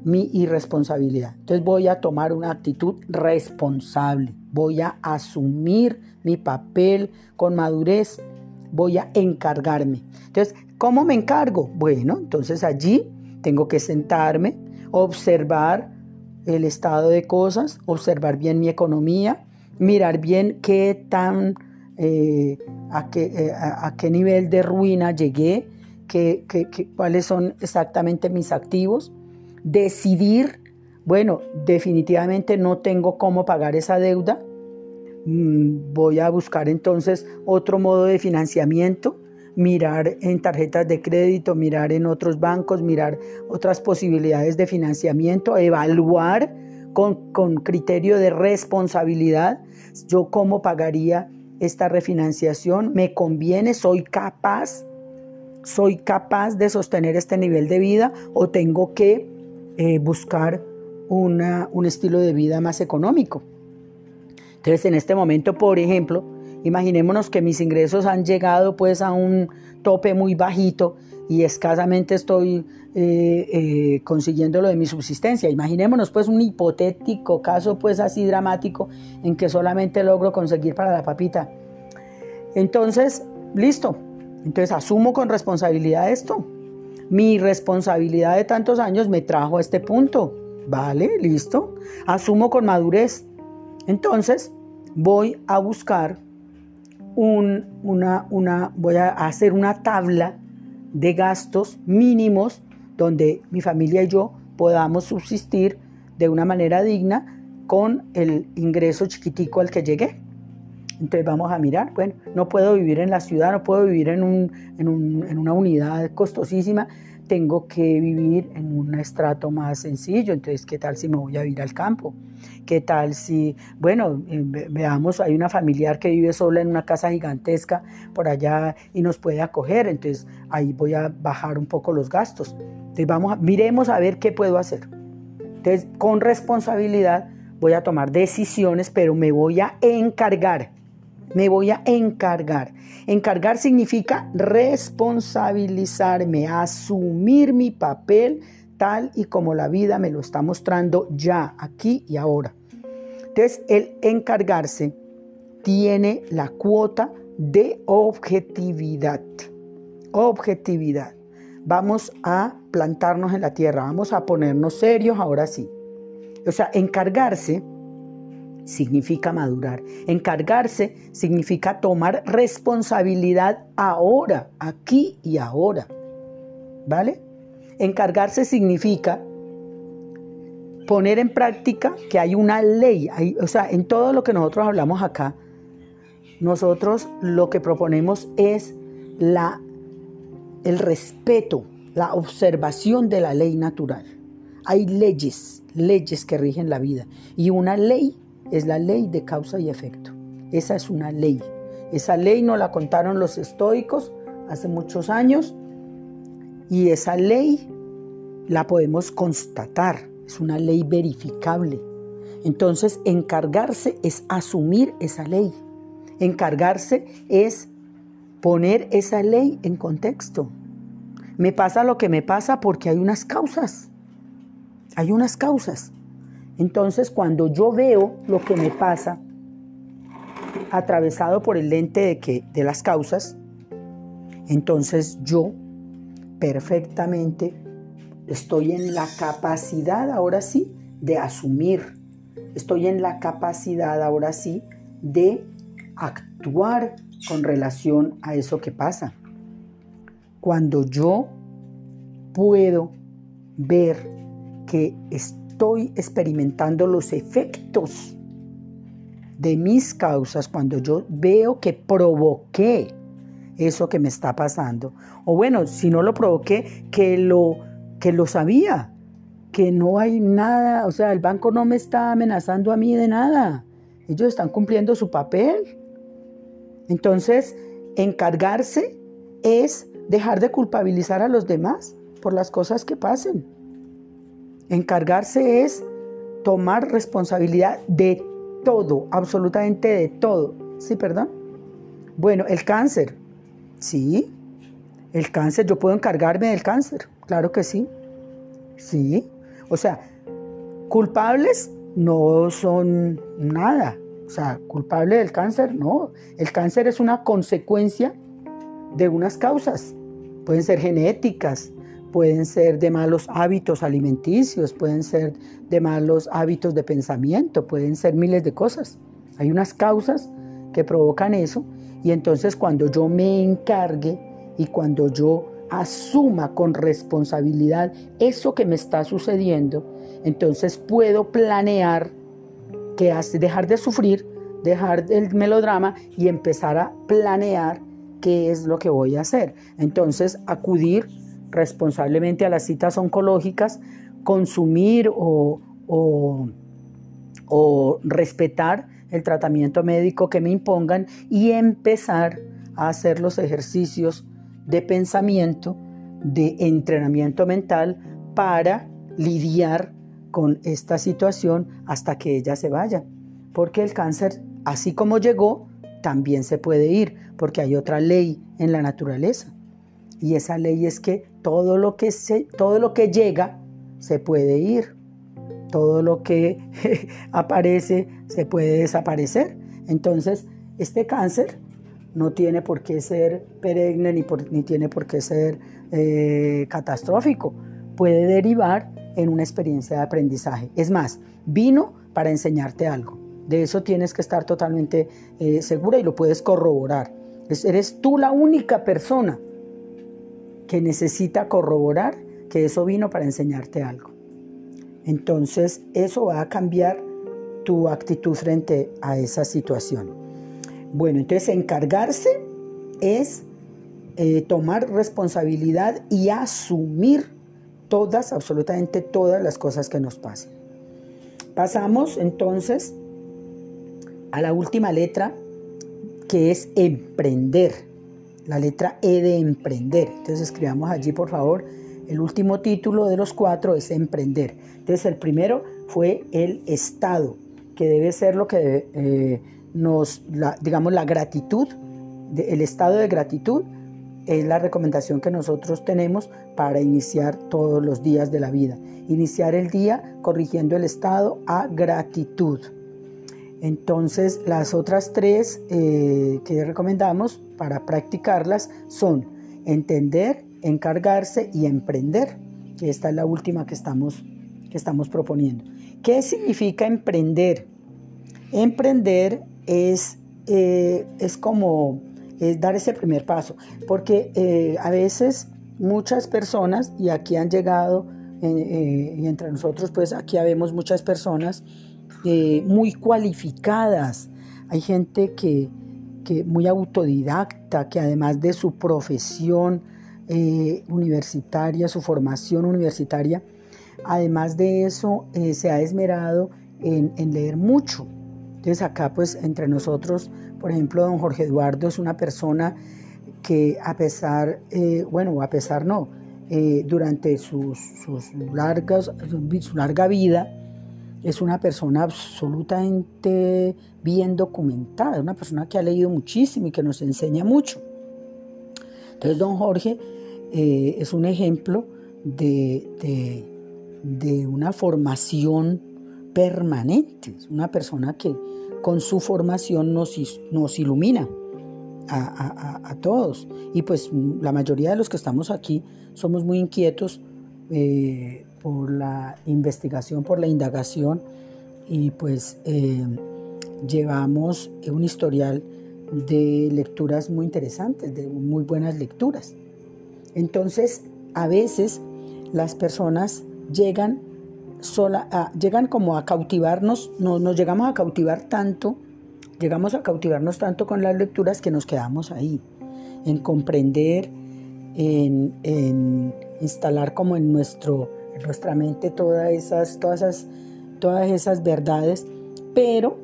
mi irresponsabilidad. Entonces voy a tomar una actitud responsable, voy a asumir mi papel con madurez, voy a encargarme. Entonces, ¿cómo me encargo? Bueno, entonces allí tengo que sentarme, observar el estado de cosas, observar bien mi economía, mirar bien qué tan, eh, a, qué, eh, a, qué, nivel de ruina llegué, qué, cuáles son exactamente mis activos, decidir, bueno, definitivamente no tengo cómo pagar esa deuda, mm, voy a buscar entonces otro modo de financiamiento, mirar en tarjetas de crédito, mirar en otros bancos, mirar otras posibilidades de financiamiento, evaluar con, con criterio de responsabilidad yo cómo pagaría esta refinanciación, me conviene, soy capaz, soy capaz de sostener este nivel de vida o tengo que eh, buscar una, un estilo de vida más económico. Entonces, en este momento, por ejemplo, imaginémonos que mis ingresos han llegado pues a un tope muy bajito y escasamente estoy eh, eh, consiguiendo lo de mi subsistencia. Imaginémonos pues un hipotético caso pues así dramático en que solamente logro conseguir para la papita. Entonces, listo. Entonces asumo con responsabilidad esto. Mi responsabilidad de tantos años me trajo a este punto. Vale, listo. Asumo con madurez. Entonces, voy a buscar una, una, voy a hacer una tabla de gastos mínimos donde mi familia y yo podamos subsistir de una manera digna con el ingreso chiquitico al que llegué. Entonces vamos a mirar, bueno, no puedo vivir en la ciudad, no puedo vivir en, un, en, un, en una unidad costosísima, tengo que vivir en un estrato más sencillo, entonces, ¿qué tal si me voy a vivir al campo? ¿Qué tal si, bueno, eh, veamos, hay una familiar que vive sola en una casa gigantesca por allá y nos puede acoger, entonces ahí voy a bajar un poco los gastos. Entonces, vamos a, miremos a ver qué puedo hacer. Entonces, con responsabilidad voy a tomar decisiones, pero me voy a encargar me voy a encargar. Encargar significa responsabilizarme, asumir mi papel tal y como la vida me lo está mostrando ya, aquí y ahora. Entonces, el encargarse tiene la cuota de objetividad. Objetividad. Vamos a plantarnos en la tierra, vamos a ponernos serios ahora sí. O sea, encargarse significa madurar. Encargarse significa tomar responsabilidad ahora, aquí y ahora. ¿Vale? Encargarse significa poner en práctica que hay una ley. o sea, en todo lo que nosotros hablamos acá, nosotros lo que proponemos es la, el respeto, la observación de la ley natural. Hay leyes, leyes que rigen la vida. Y una ley es la ley de causa y efecto. Esa es una ley. Esa ley nos la contaron los estoicos hace muchos años y esa ley la podemos constatar. Es una ley verificable. Entonces, encargarse es asumir esa ley. Encargarse es poner esa ley en contexto. Me pasa lo que me pasa porque hay unas causas. Hay unas causas. Entonces, cuando yo veo lo que me pasa atravesado por el lente de, que, de las causas, entonces yo perfectamente estoy en la capacidad ahora sí de asumir, estoy en la capacidad ahora sí de actuar con relación a eso que pasa. Cuando yo puedo ver que estoy estoy experimentando los efectos de mis causas cuando yo veo que provoqué eso que me está pasando. O bueno, si no lo provoqué, que lo, que lo sabía, que no hay nada, o sea, el banco no me está amenazando a mí de nada. Ellos están cumpliendo su papel. Entonces, encargarse es dejar de culpabilizar a los demás por las cosas que pasen. Encargarse es tomar responsabilidad de todo, absolutamente de todo. ¿Sí, perdón? Bueno, el cáncer. Sí, el cáncer, yo puedo encargarme del cáncer. claro que sí. Sí. O sea, culpables no son nada. O sea, culpable del cáncer, no. El cáncer es una consecuencia de unas causas. Pueden ser genéticas, pueden ser de malos hábitos alimenticios, pueden ser de malos hábitos de pensamiento, pueden ser miles de cosas. Hay unas causas que provocan eso y entonces cuando yo me encargue y cuando yo asuma con responsabilidad eso que me está sucediendo, entonces puedo planear que dejar de sufrir, dejar el melodrama y empezar a planear qué es lo que voy a hacer. Entonces, acudir responsablemente a las citas oncológicas, consumir o, o respetar el tratamiento médico que me impongan y empezar a hacer los ejercicios de pensamiento, de entrenamiento mental para lidiar con esta situación hasta que ella se vaya. Porque el cáncer, así como llegó, también se puede ir, porque hay otra ley en la naturaleza. Y esa ley es que todo lo que, se, todo lo que llega se puede ir. Todo lo que aparece se puede desaparecer. Entonces, este cáncer no tiene por qué ser perenne ni, ni tiene por qué ser eh, catastrófico. Puede derivar en una experiencia de aprendizaje. Es más, vino para enseñarte algo. De eso tienes que estar totalmente eh, segura y lo puedes corroborar. eres tú la única persona que necesita corroborar que eso vino para enseñarte algo. Entonces, eso va a cambiar tu actitud frente a esa situación. Bueno, entonces encargarse es eh, tomar responsabilidad y asumir todas, absolutamente todas las cosas que nos pasan. Pasamos entonces a la última letra que es emprender, la letra E de emprender. Entonces escribamos allí por favor, el último título de los cuatro es emprender. Entonces el primero fue el Estado, que debe ser lo que eh, nos, digamos, la gratitud, el estado de gratitud es la recomendación que nosotros tenemos para iniciar todos los días de la vida. Iniciar el día corrigiendo el estado a gratitud. Entonces, las otras tres eh, que recomendamos para practicarlas son entender, encargarse y emprender, esta es la última que estamos, que estamos proponiendo. ¿Qué significa emprender? Emprender es, eh, es como es dar ese primer paso, porque eh, a veces muchas personas, y aquí han llegado, y entre nosotros pues aquí habemos muchas personas eh, muy cualificadas, hay gente que, que, muy autodidacta, que además de su profesión universitaria, su formación universitaria, además de eso se ha esmerado en, leer mucho. Entonces acá pues entre nosotros por ejemplo, don Jorge Eduardo es una persona que a pesar, eh, bueno, a pesar no, eh, durante sus, largas, su larga vida, es una persona absolutamente bien documentada, una persona que ha leído muchísimo y que nos enseña mucho. Entonces, don Jorge eh, es un ejemplo de, de, una formación permanente, es una persona que, con su formación nos, nos ilumina a, todos. Y pues la mayoría de los que estamos aquí somos muy inquietos eh, por la investigación, por la indagación y pues eh, llevamos un historial de lecturas muy interesantes, de muy buenas lecturas. Entonces, a veces las personas llegan sola, llegan como a cautivarnos, no, nos llegamos a cautivar tanto, llegamos a cautivarnos tanto con las lecturas que nos quedamos ahí, en comprender, en, instalar como en, nuestro, nuestra mente todas esas, todas esas, todas esas verdades, pero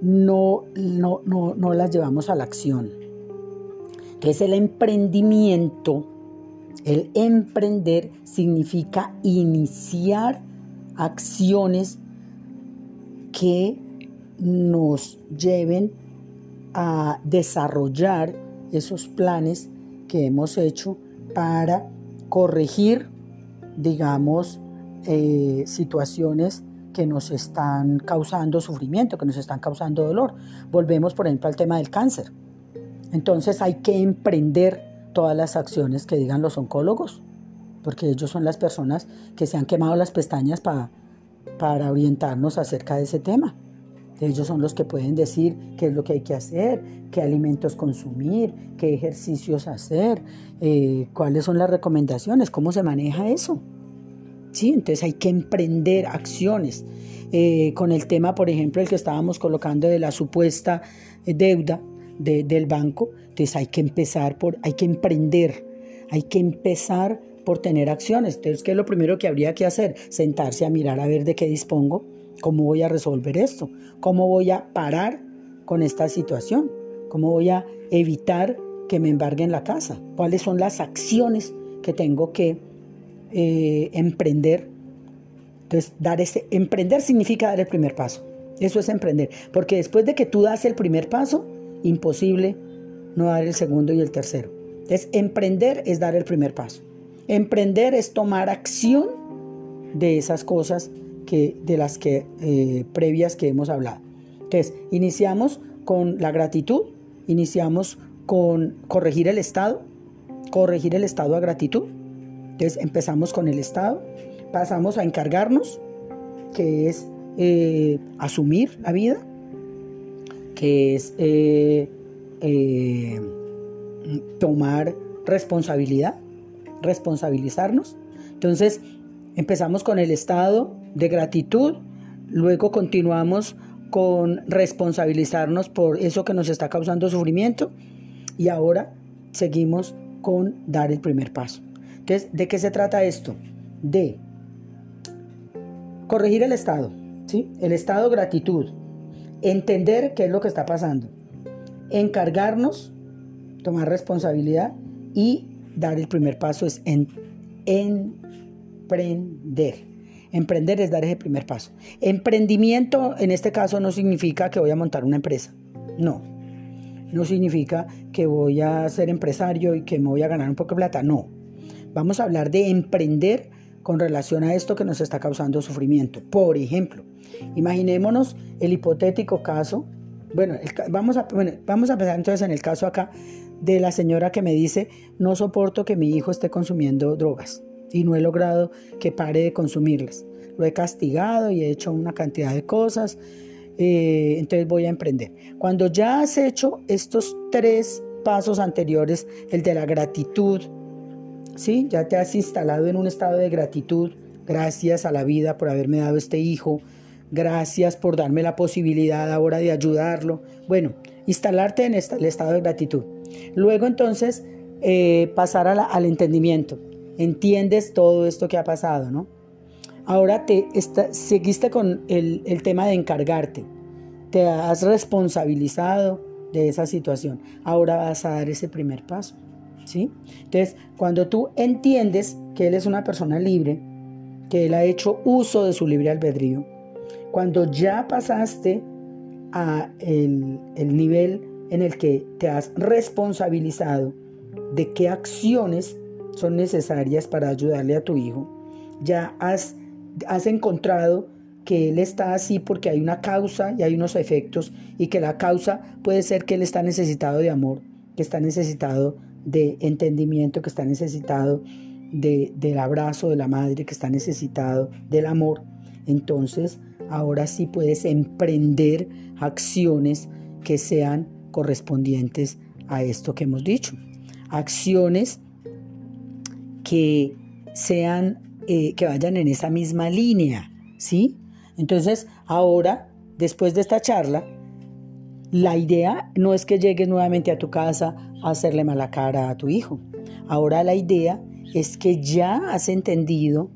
no, no, no, no las llevamos a la acción. Entonces el emprendimiento, el emprender significa iniciar acciones que nos lleven a desarrollar esos planes que hemos hecho para corregir digamos, eh, situaciones que nos están causando sufrimiento, que nos están causando dolor. Volvemos, por ejemplo, al tema del cáncer. Entonces hay que emprender todas las acciones que digan los oncólogos, porque ellos son las personas que se han quemado las pestañas para, para orientarnos acerca de ese tema. Ellos son los que pueden decir qué es lo que hay que hacer, qué alimentos consumir, qué ejercicios hacer, eh, cuáles son las recomendaciones, cómo se maneja eso. ¿Sí? Entonces hay que emprender acciones. Eh, con el tema, por ejemplo, el que estábamos colocando de la supuesta deuda del banco, entonces hay que empezar por, hay que emprender, hay que empezar por tener acciones. Entonces, ¿qué es lo primero que habría que hacer? Sentarse a mirar a ver de qué dispongo, cómo voy a resolver esto, cómo voy a parar con esta situación, cómo voy a evitar que me embarguen la casa, cuáles son las acciones que tengo que eh, emprender. Entonces, dar ese, emprender significa dar el primer paso. Eso es emprender, porque después de que tú das el primer paso, imposible no dar el segundo y el tercero. Entonces, emprender es dar el primer paso. Emprender es tomar acción de esas cosas de las que eh, previas que hemos hablado. Entonces, iniciamos con la gratitud, iniciamos con corregir el estado, corregir el estado a gratitud. Entonces empezamos con el estado, pasamos a encargarnos, que es eh, asumir la vida, que es eh, tomar responsabilidad, responsabilizarnos. Entonces empezamos con el estado de gratitud, luego continuamos con responsabilizarnos por eso que nos está causando sufrimiento y ahora seguimos con dar el primer paso. Entonces, ¿de qué se trata esto? De corregir el estado, ¿sí? El estado gratitud, entender qué es lo que está pasando, encargarnos, tomar responsabilidad y dar el primer paso es en, emprender. Emprender es dar ese primer paso. Emprendimiento en este caso no significa que voy a montar una empresa. No. No significa que voy a ser empresario y que me voy a ganar un poco de plata. No. Vamos a hablar de emprender con relación a esto que nos está causando sufrimiento. Por ejemplo, imaginémonos el hipotético caso. Bueno, vamos, a, vamos a pensar entonces en el caso acá de la señora que me dice, no soporto que mi hijo esté consumiendo drogas y no he logrado que pare de consumirlas. Lo he castigado y he hecho una cantidad de cosas, eh, entonces voy a emprender. Cuando ya has hecho estos tres pasos anteriores, el de la gratitud, ¿sí? ya te has instalado en un estado de gratitud, gracias a la vida por haberme dado este hijo, gracias por darme la posibilidad ahora de ayudarlo. Bueno, instalarte en el estado de gratitud. Luego entonces eh, pasar al entendimiento entiendes todo esto que ha pasado, ¿no? Ahora te seguiste con el, tema de encargarte, te has responsabilizado de esa situación, ahora vas a dar ese primer paso, ¿sí? Entonces, cuando tú entiendes que él es una persona libre, que él ha hecho uso de su libre albedrío, cuando ya pasaste a el, el nivel en el que te has responsabilizado de qué acciones son necesarias para ayudarle a tu hijo. Ya has, encontrado que él está así porque hay una causa y hay unos efectos y que la causa puede ser que él está necesitado de amor, que está necesitado de entendimiento, que está necesitado de, del abrazo de la madre, que está necesitado del amor. Entonces, ahora sí puedes emprender acciones que sean correspondientes a esto que hemos dicho. Acciones que sean, eh, que vayan en esa misma línea, ¿sí? Entonces, ahora, después de esta charla, la idea no es que llegues nuevamente a tu casa a hacerle mala cara a tu hijo. Ahora la idea es que ya has entendido,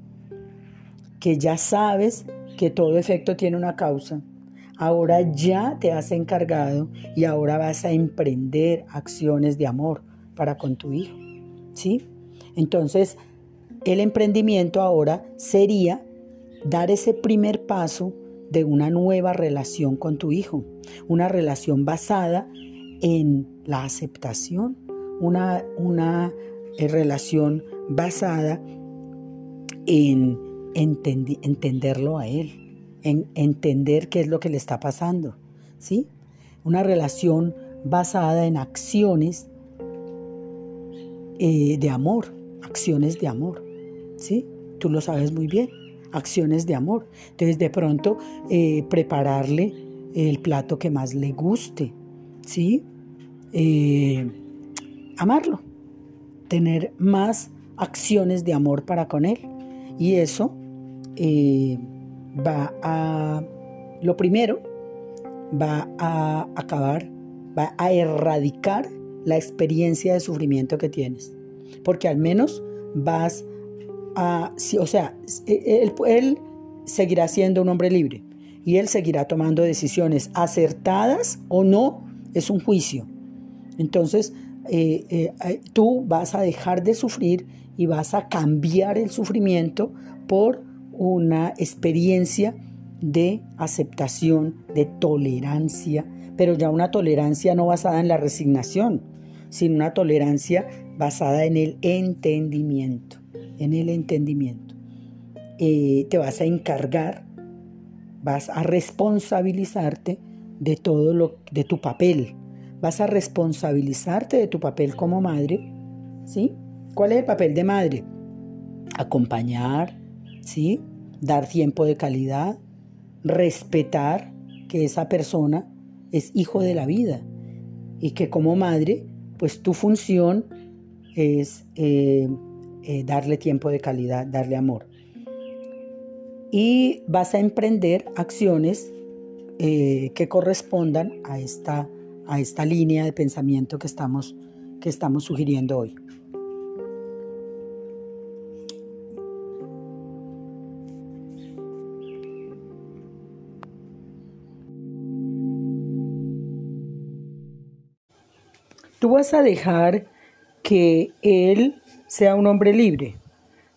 que ya sabes que todo efecto tiene una causa. Ahora ya te has encargado y ahora vas a emprender acciones de amor para con tu hijo. ¿Sí? Entonces, el emprendimiento ahora sería dar ese primer paso de una nueva relación con tu hijo, una relación basada en la aceptación, una, una eh, relación basada en entenderlo a él, en entender qué es lo que le está pasando, ¿sí? Una relación basada en acciones eh, de amor, acciones de amor, ¿sí? Tú lo sabes muy bien, acciones de amor. Entonces, de pronto, eh, prepararle el plato que más le guste, ¿sí? Eh, amarlo, tener más acciones de amor para con él. Y eso eh, va a, lo primero, va a acabar, va a erradicar la experiencia de sufrimiento que tienes. Porque al menos vas a, o sea, él, él seguirá siendo un hombre libre y él seguirá tomando decisiones acertadas o no, es un juicio. Entonces, eh, eh, tú vas a dejar de sufrir y vas a cambiar el sufrimiento por una experiencia de aceptación, de tolerancia, pero ya una tolerancia no basada en la resignación, sino una tolerancia basada en el entendimiento, en el entendimiento. Eh, te vas a encargar, vas a responsabilizarte de todo lo de tu papel, vas a responsabilizarte de tu papel como madre, ¿sí? ¿Cuál es el papel de madre? Acompañar, ¿sí? Dar tiempo de calidad, respetar que esa persona es hijo de la vida y que como madre, pues tu función es eh, eh, darle tiempo de calidad, darle amor. Y vas a emprender acciones eh, que correspondan a esta a esta línea de pensamiento que estamos, que estamos sugiriendo hoy. Tú vas a dejar que él sea un hombre libre.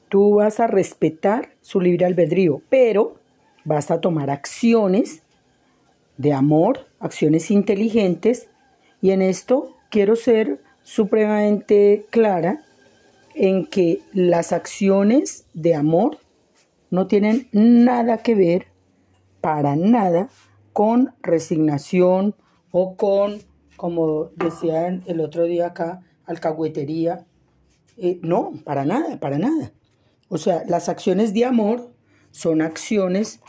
Tú vas a respetar su libre albedrío, pero vas a tomar acciones de amor, acciones inteligentes, y en esto quiero ser supremamente clara en que las acciones de amor no tienen nada que ver, para nada, con resignación o con, como decían el otro día acá, alcahuetería. Eh, no, para nada, para nada. O sea, las acciones de amor son acciones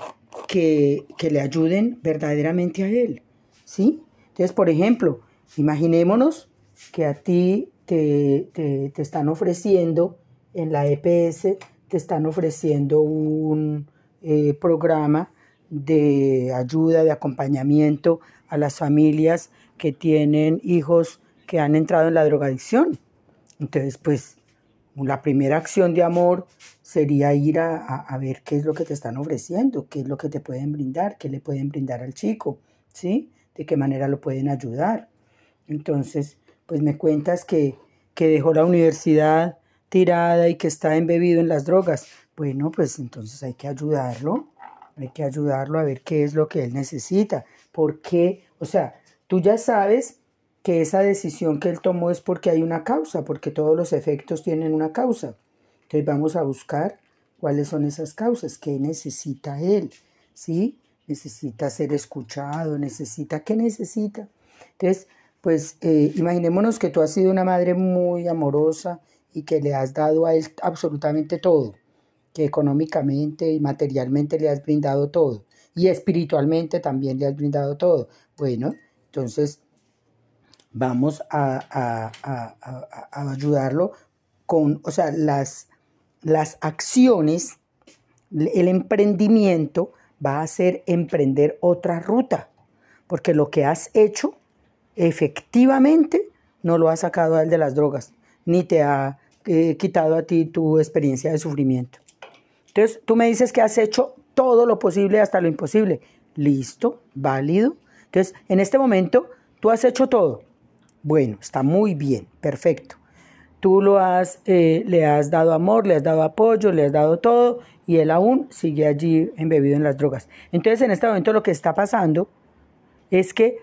que, le ayuden verdaderamente a él. ¿Sí? Entonces, por ejemplo, imaginémonos que a ti te, están ofreciendo en la EPS, te están ofreciendo un eh, programa de ayuda, de acompañamiento a las familias que tienen hijos que han entrado en la drogadicción. Entonces, pues la primera acción de amor sería ir a, ver qué es lo que te están ofreciendo, qué es lo que te pueden brindar, qué le pueden brindar al chico, ¿sí? De qué manera lo pueden ayudar. Entonces, pues me cuentas que, que dejó la universidad tirada y que está embebido en las drogas. Bueno, pues entonces hay que ayudarlo, hay que ayudarlo a ver qué es lo que él necesita. ¿Por qué? O sea, tú ya sabes que esa decisión que él tomó es porque hay una causa, porque todos los efectos tienen una causa. Entonces vamos a buscar cuáles son esas causas, qué necesita él, ¿sí? Necesita ser escuchado, necesita, ¿qué necesita? Entonces, pues eh, imaginémonos que tú has sido una madre muy amorosa y que le has dado a él absolutamente todo, que económicamente y materialmente le has brindado todo, y espiritualmente también le has brindado todo. Bueno, entonces vamos a, ayudarlo con, o sea, las, las acciones, el emprendimiento va a ser emprender otra ruta, porque lo que has hecho efectivamente no lo ha sacado a él de las drogas, ni te ha eh, quitado a ti tu experiencia de sufrimiento. Entonces, tú me dices que has hecho todo lo posible hasta lo imposible. Listo, válido. Entonces, en este momento, tú has hecho todo. Bueno, está muy bien, perfecto. Tú lo has, eh, le has dado amor, le has dado apoyo, le has dado todo y él aún sigue allí embebido en las drogas. Entonces, en este momento lo que está pasando es que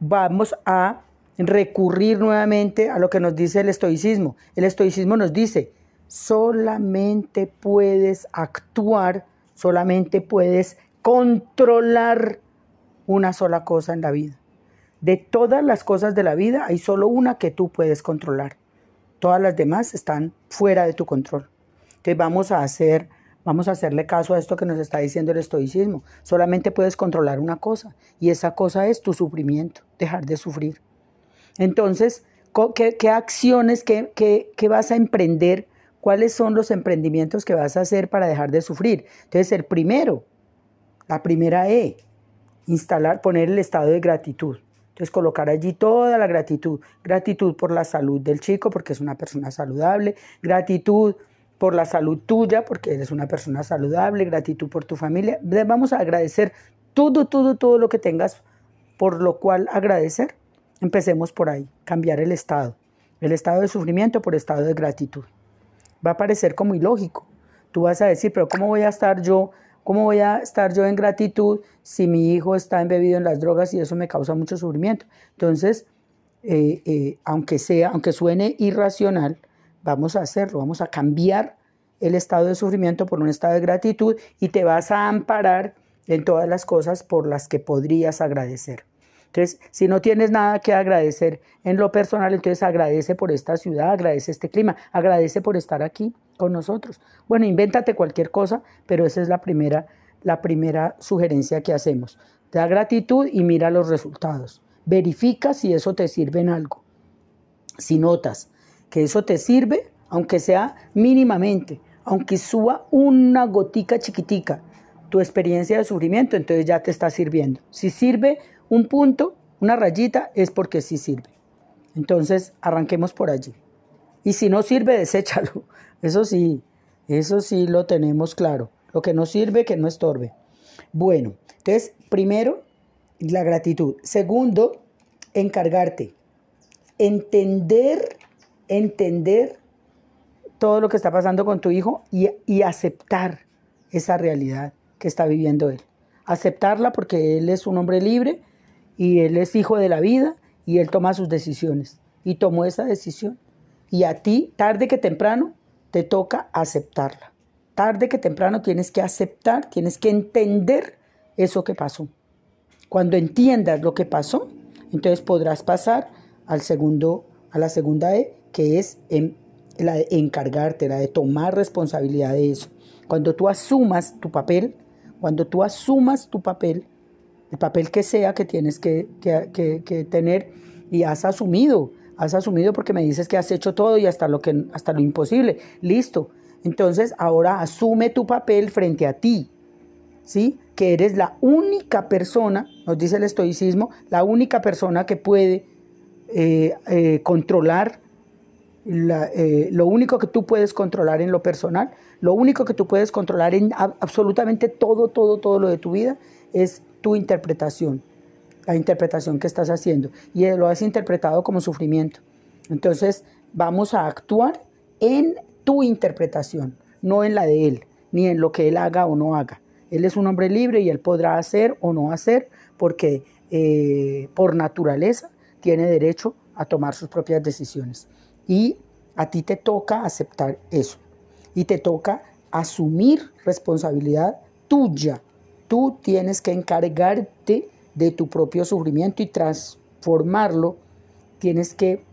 vamos a recurrir nuevamente a lo que nos dice el estoicismo. El estoicismo nos dice, solamente puedes actuar, solamente puedes controlar una sola cosa en la vida. De todas las cosas de la vida hay solo una que tú puedes controlar. Todas las demás están fuera de tu control. Entonces vamos a hacer Vamos a hacerle caso a esto que nos está diciendo el estoicismo. Solamente puedes controlar una cosa y esa cosa es tu sufrimiento, dejar de sufrir. Entonces, ¿qué, acciones, qué, qué vas a emprender? ¿Cuáles son los emprendimientos que vas a hacer para dejar de sufrir? Entonces, el primero, la primera E, instalar, poner el estado de gratitud. Entonces colocar allí toda la gratitud. Gratitud por la salud del chico porque es una persona saludable. Gratitud por la salud tuya, porque eres una persona saludable, gratitud por tu familia. Vamos a agradecer todo, todo, todo lo que tengas por lo cual agradecer. Empecemos por ahí, cambiar el estado, el estado de sufrimiento por estado de gratitud. Va a parecer como ilógico. Tú vas a decir, pero ¿cómo voy a estar yo? ¿Cómo voy a estar yo en gratitud si mi hijo está embebido en las drogas y eso me causa mucho sufrimiento? Entonces, eh, eh, aunque sea, aunque suene irracional, vamos a hacerlo, vamos a cambiar el estado de sufrimiento por un estado de gratitud y te vas a amparar en todas las cosas por las que podrías agradecer. Entonces, si no tienes nada que agradecer en lo personal, entonces agradece por esta ciudad, agradece este clima, agradece por estar aquí con nosotros. Bueno, invéntate cualquier cosa, pero esa es la primera, la primera sugerencia que hacemos. Da gratitud y mira los resultados. Verifica si eso te sirve en algo. Si notas que eso te sirve, aunque sea mínimamente, aunque suba una gotica chiquitica, tu experiencia de sufrimiento, entonces ya te está sirviendo. Si sirve un punto, una rayita, es porque sí sirve. Entonces, arranquemos por allí. Y si no sirve, deséchalo. Eso sí, eso sí lo tenemos claro. Lo que no sirve, que no estorbe. Bueno, entonces, primero, la gratitud. Segundo, encargarte. Entender entender todo lo que está pasando con tu hijo y, aceptar esa realidad que está viviendo él. Aceptarla porque él es un hombre libre y él es hijo de la vida y él toma sus decisiones. Y tomó esa decisión. Y a ti, tarde que temprano, te toca aceptarla. Tarde que temprano tienes que aceptar, tienes que entender eso que pasó. Cuando entiendas lo que pasó, entonces podrás pasar al segundo, a la segunda E, que es la de encargarte, la de tomar responsabilidad de eso. Cuando tú asumas tu papel, cuando tú asumas tu papel, el papel que sea que tienes que, tener y has asumido, has asumido porque me dices que has hecho todo y hasta lo, que, hasta lo imposible, listo. Entonces ahora asume tu papel frente a ti, ¿sí? Que eres la única persona, nos dice el estoicismo, la única persona que puede eh, eh, controlar eh, lo único que tú puedes controlar en lo personal, lo único que tú puedes controlar en absolutamente todo, todo, todo lo de tu vida es tu interpretación, la interpretación que estás haciendo. Y lo has interpretado como sufrimiento. Entonces vamos a actuar en tu interpretación, no en la de él, ni en lo que él haga o no haga. Él es un hombre libre y él podrá hacer o no hacer porque eh, por naturaleza tiene derecho a tomar sus propias decisiones. Y a ti te toca aceptar eso. Y te toca asumir responsabilidad tuya. Tú tienes que encargarte de tu propio sufrimiento y transformarlo. Tienes que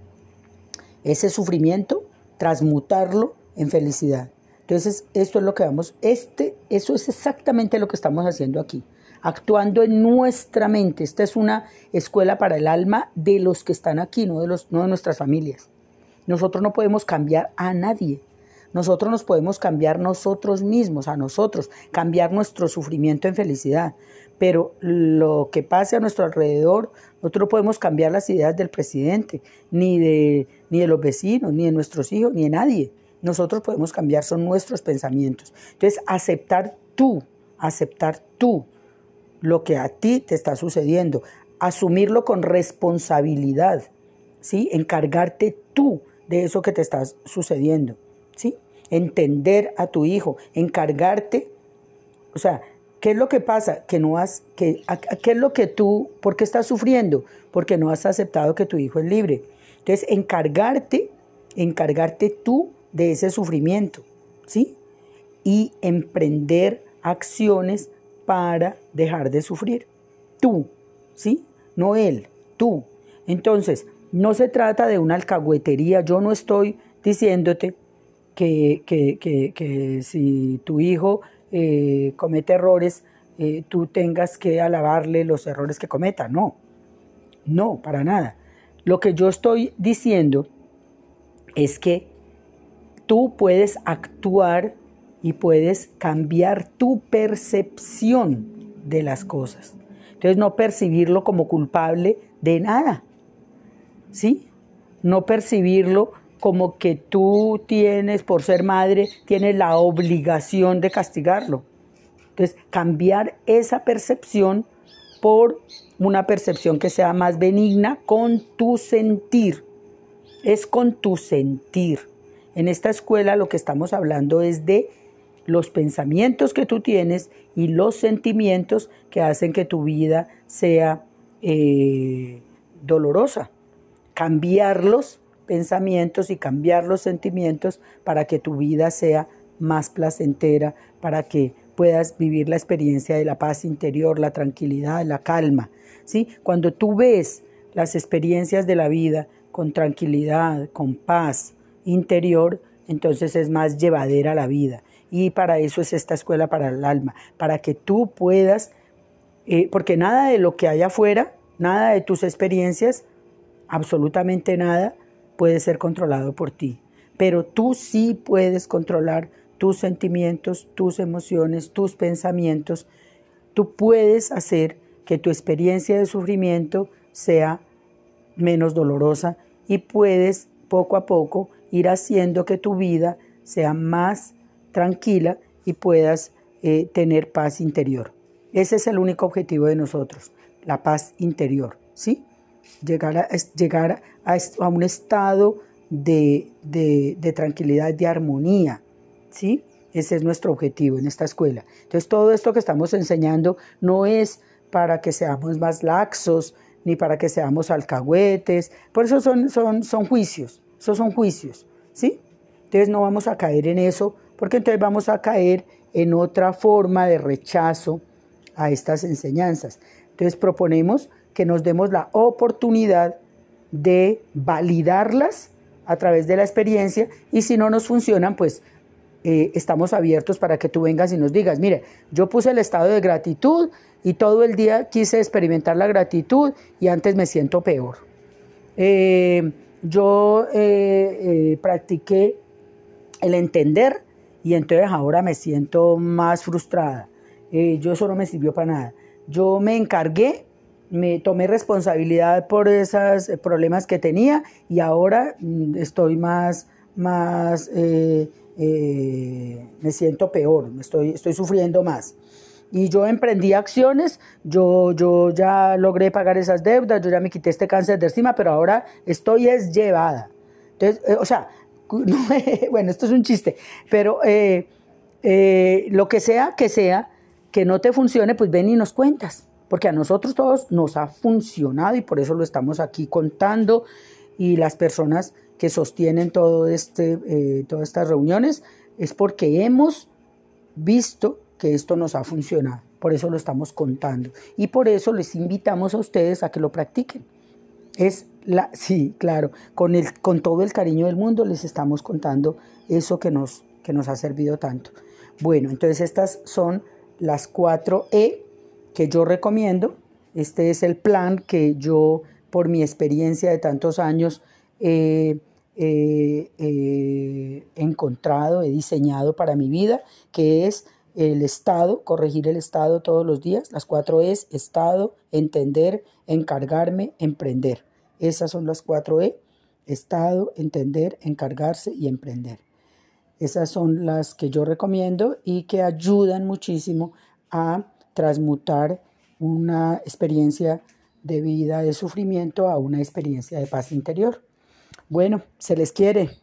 ese sufrimiento transmutarlo en felicidad. Entonces, esto es lo que vamos, este, eso es exactamente lo que estamos haciendo aquí, actuando en nuestra mente. Esta es una escuela para el alma de los que están aquí, no de, los, no de nuestras familias. Nosotros no podemos cambiar a nadie. Nosotros nos podemos cambiar nosotros mismos, a nosotros, cambiar nuestro sufrimiento en felicidad. Pero lo que pase a nuestro alrededor, nosotros no podemos cambiar las ideas del presidente, ni de, ni de los vecinos, ni de nuestros hijos, ni de nadie. Nosotros podemos cambiar, son nuestros pensamientos. Entonces, aceptar tú, aceptar tú lo que a ti te está sucediendo, asumirlo con responsabilidad, ¿sí? Encargarte tú de eso que te está sucediendo, ¿sí? Entender a tu hijo, encargarte, o sea, ¿qué es lo que pasa? Que no has, que, ¿qué es lo que tú, por qué estás sufriendo? Porque no has aceptado que tu hijo es libre. Entonces, encargarte, encargarte tú de ese sufrimiento, ¿sí? Y emprender acciones para dejar de sufrir. Tú, ¿sí? No él, tú. Entonces, no se trata de una alcahuetería. Yo no estoy diciéndote que, que, si tu hijo eh, comete errores, eh, tú tengas que alabarle los errores que cometa. No, no, para nada. Lo que yo estoy diciendo es que tú puedes actuar y puedes cambiar tu percepción de las cosas. Entonces no percibirlo como culpable de nada. ¿Sí? No percibirlo como que tú tienes, por ser madre, tienes la obligación de castigarlo. Entonces, cambiar esa percepción por una percepción que sea más benigna con tu sentir. Es con tu sentir. En esta escuela lo que estamos hablando es de los pensamientos que tú tienes y los sentimientos que hacen que tu vida sea eh, dolorosa. Cambiar los pensamientos y cambiar los sentimientos para que tu vida sea más placentera, para que puedas vivir la experiencia de la paz interior, la tranquilidad, la calma. ¿sí? Cuando tú ves las experiencias de la vida con tranquilidad, con paz interior, entonces es más llevadera la vida. Y para eso es esta escuela para el alma, para que tú puedas, eh, porque nada de lo que hay afuera, nada de tus experiencias, absolutamente nada, puede ser controlado por ti. Pero tú sí puedes controlar tus sentimientos, tus emociones, tus pensamientos. Tú puedes hacer que tu experiencia de sufrimiento sea menos dolorosa y puedes poco a poco ir haciendo que tu vida sea más tranquila y puedas eh, tener paz interior. Ese es el único objetivo de nosotros, la paz interior, ¿sí? Llegar a, llegar a, un estado de, de, de tranquilidad, de armonía, ¿sí? Ese es nuestro objetivo en esta escuela. Entonces, todo esto que estamos enseñando no es para que seamos más laxos, ni para que seamos alcahuetes. Por eso son, son, son juicios, esos son juicios, ¿sí? Entonces no vamos a caer en eso, porque entonces vamos a caer en otra forma de rechazo a estas enseñanzas. Entonces proponemos que nos demos la oportunidad de validarlas a través de la experiencia y si no nos funcionan, pues eh, estamos abiertos para que tú vengas y nos digas, mire, yo puse el estado de gratitud y todo el día quise experimentar la gratitud y antes me siento peor. Eh, yo eh, practiqué el entender y entonces ahora me siento más frustrada. yo eso no me sirvió para nada. Yo me encargué, me tomé responsabilidad por esos problemas que tenía y ahora mm, estoy más, más eh, me siento peor, estoy, estoy sufriendo más. Y yo emprendí acciones, yo, yo ya logré pagar esas deudas, yo ya me quité este cáncer de encima, pero ahora estoy es llevada. Entonces, eh, o sea, bueno, esto es un chiste, pero eh, lo que sea que sea, que no te funcione, pues ven y nos cuentas, porque a nosotros todos nos ha funcionado y por eso lo estamos aquí contando y las personas que sostienen todo este, eh, todas estas reuniones es porque hemos visto que esto nos ha funcionado. Por eso lo estamos contando. Y por eso les invitamos a ustedes a que lo practiquen. Es la, sí, claro, con, el, con todo el cariño del mundo les estamos contando eso que nos, que nos ha servido tanto. Bueno, entonces estas son las cuatro E que yo recomiendo. Este es el plan que yo, por mi experiencia de tantos años, he encontrado, he diseñado para mi vida, que es el estado, corregir el estado todos los días. Las cuatro es estado, entender, encargarme, emprender. Esas son las cuatro E, estado, entender, encargarse y emprender. Esas son las que yo recomiendo y que ayudan muchísimo a transmutar una experiencia de vida de sufrimiento a una experiencia de paz interior. Bueno, se les quiere.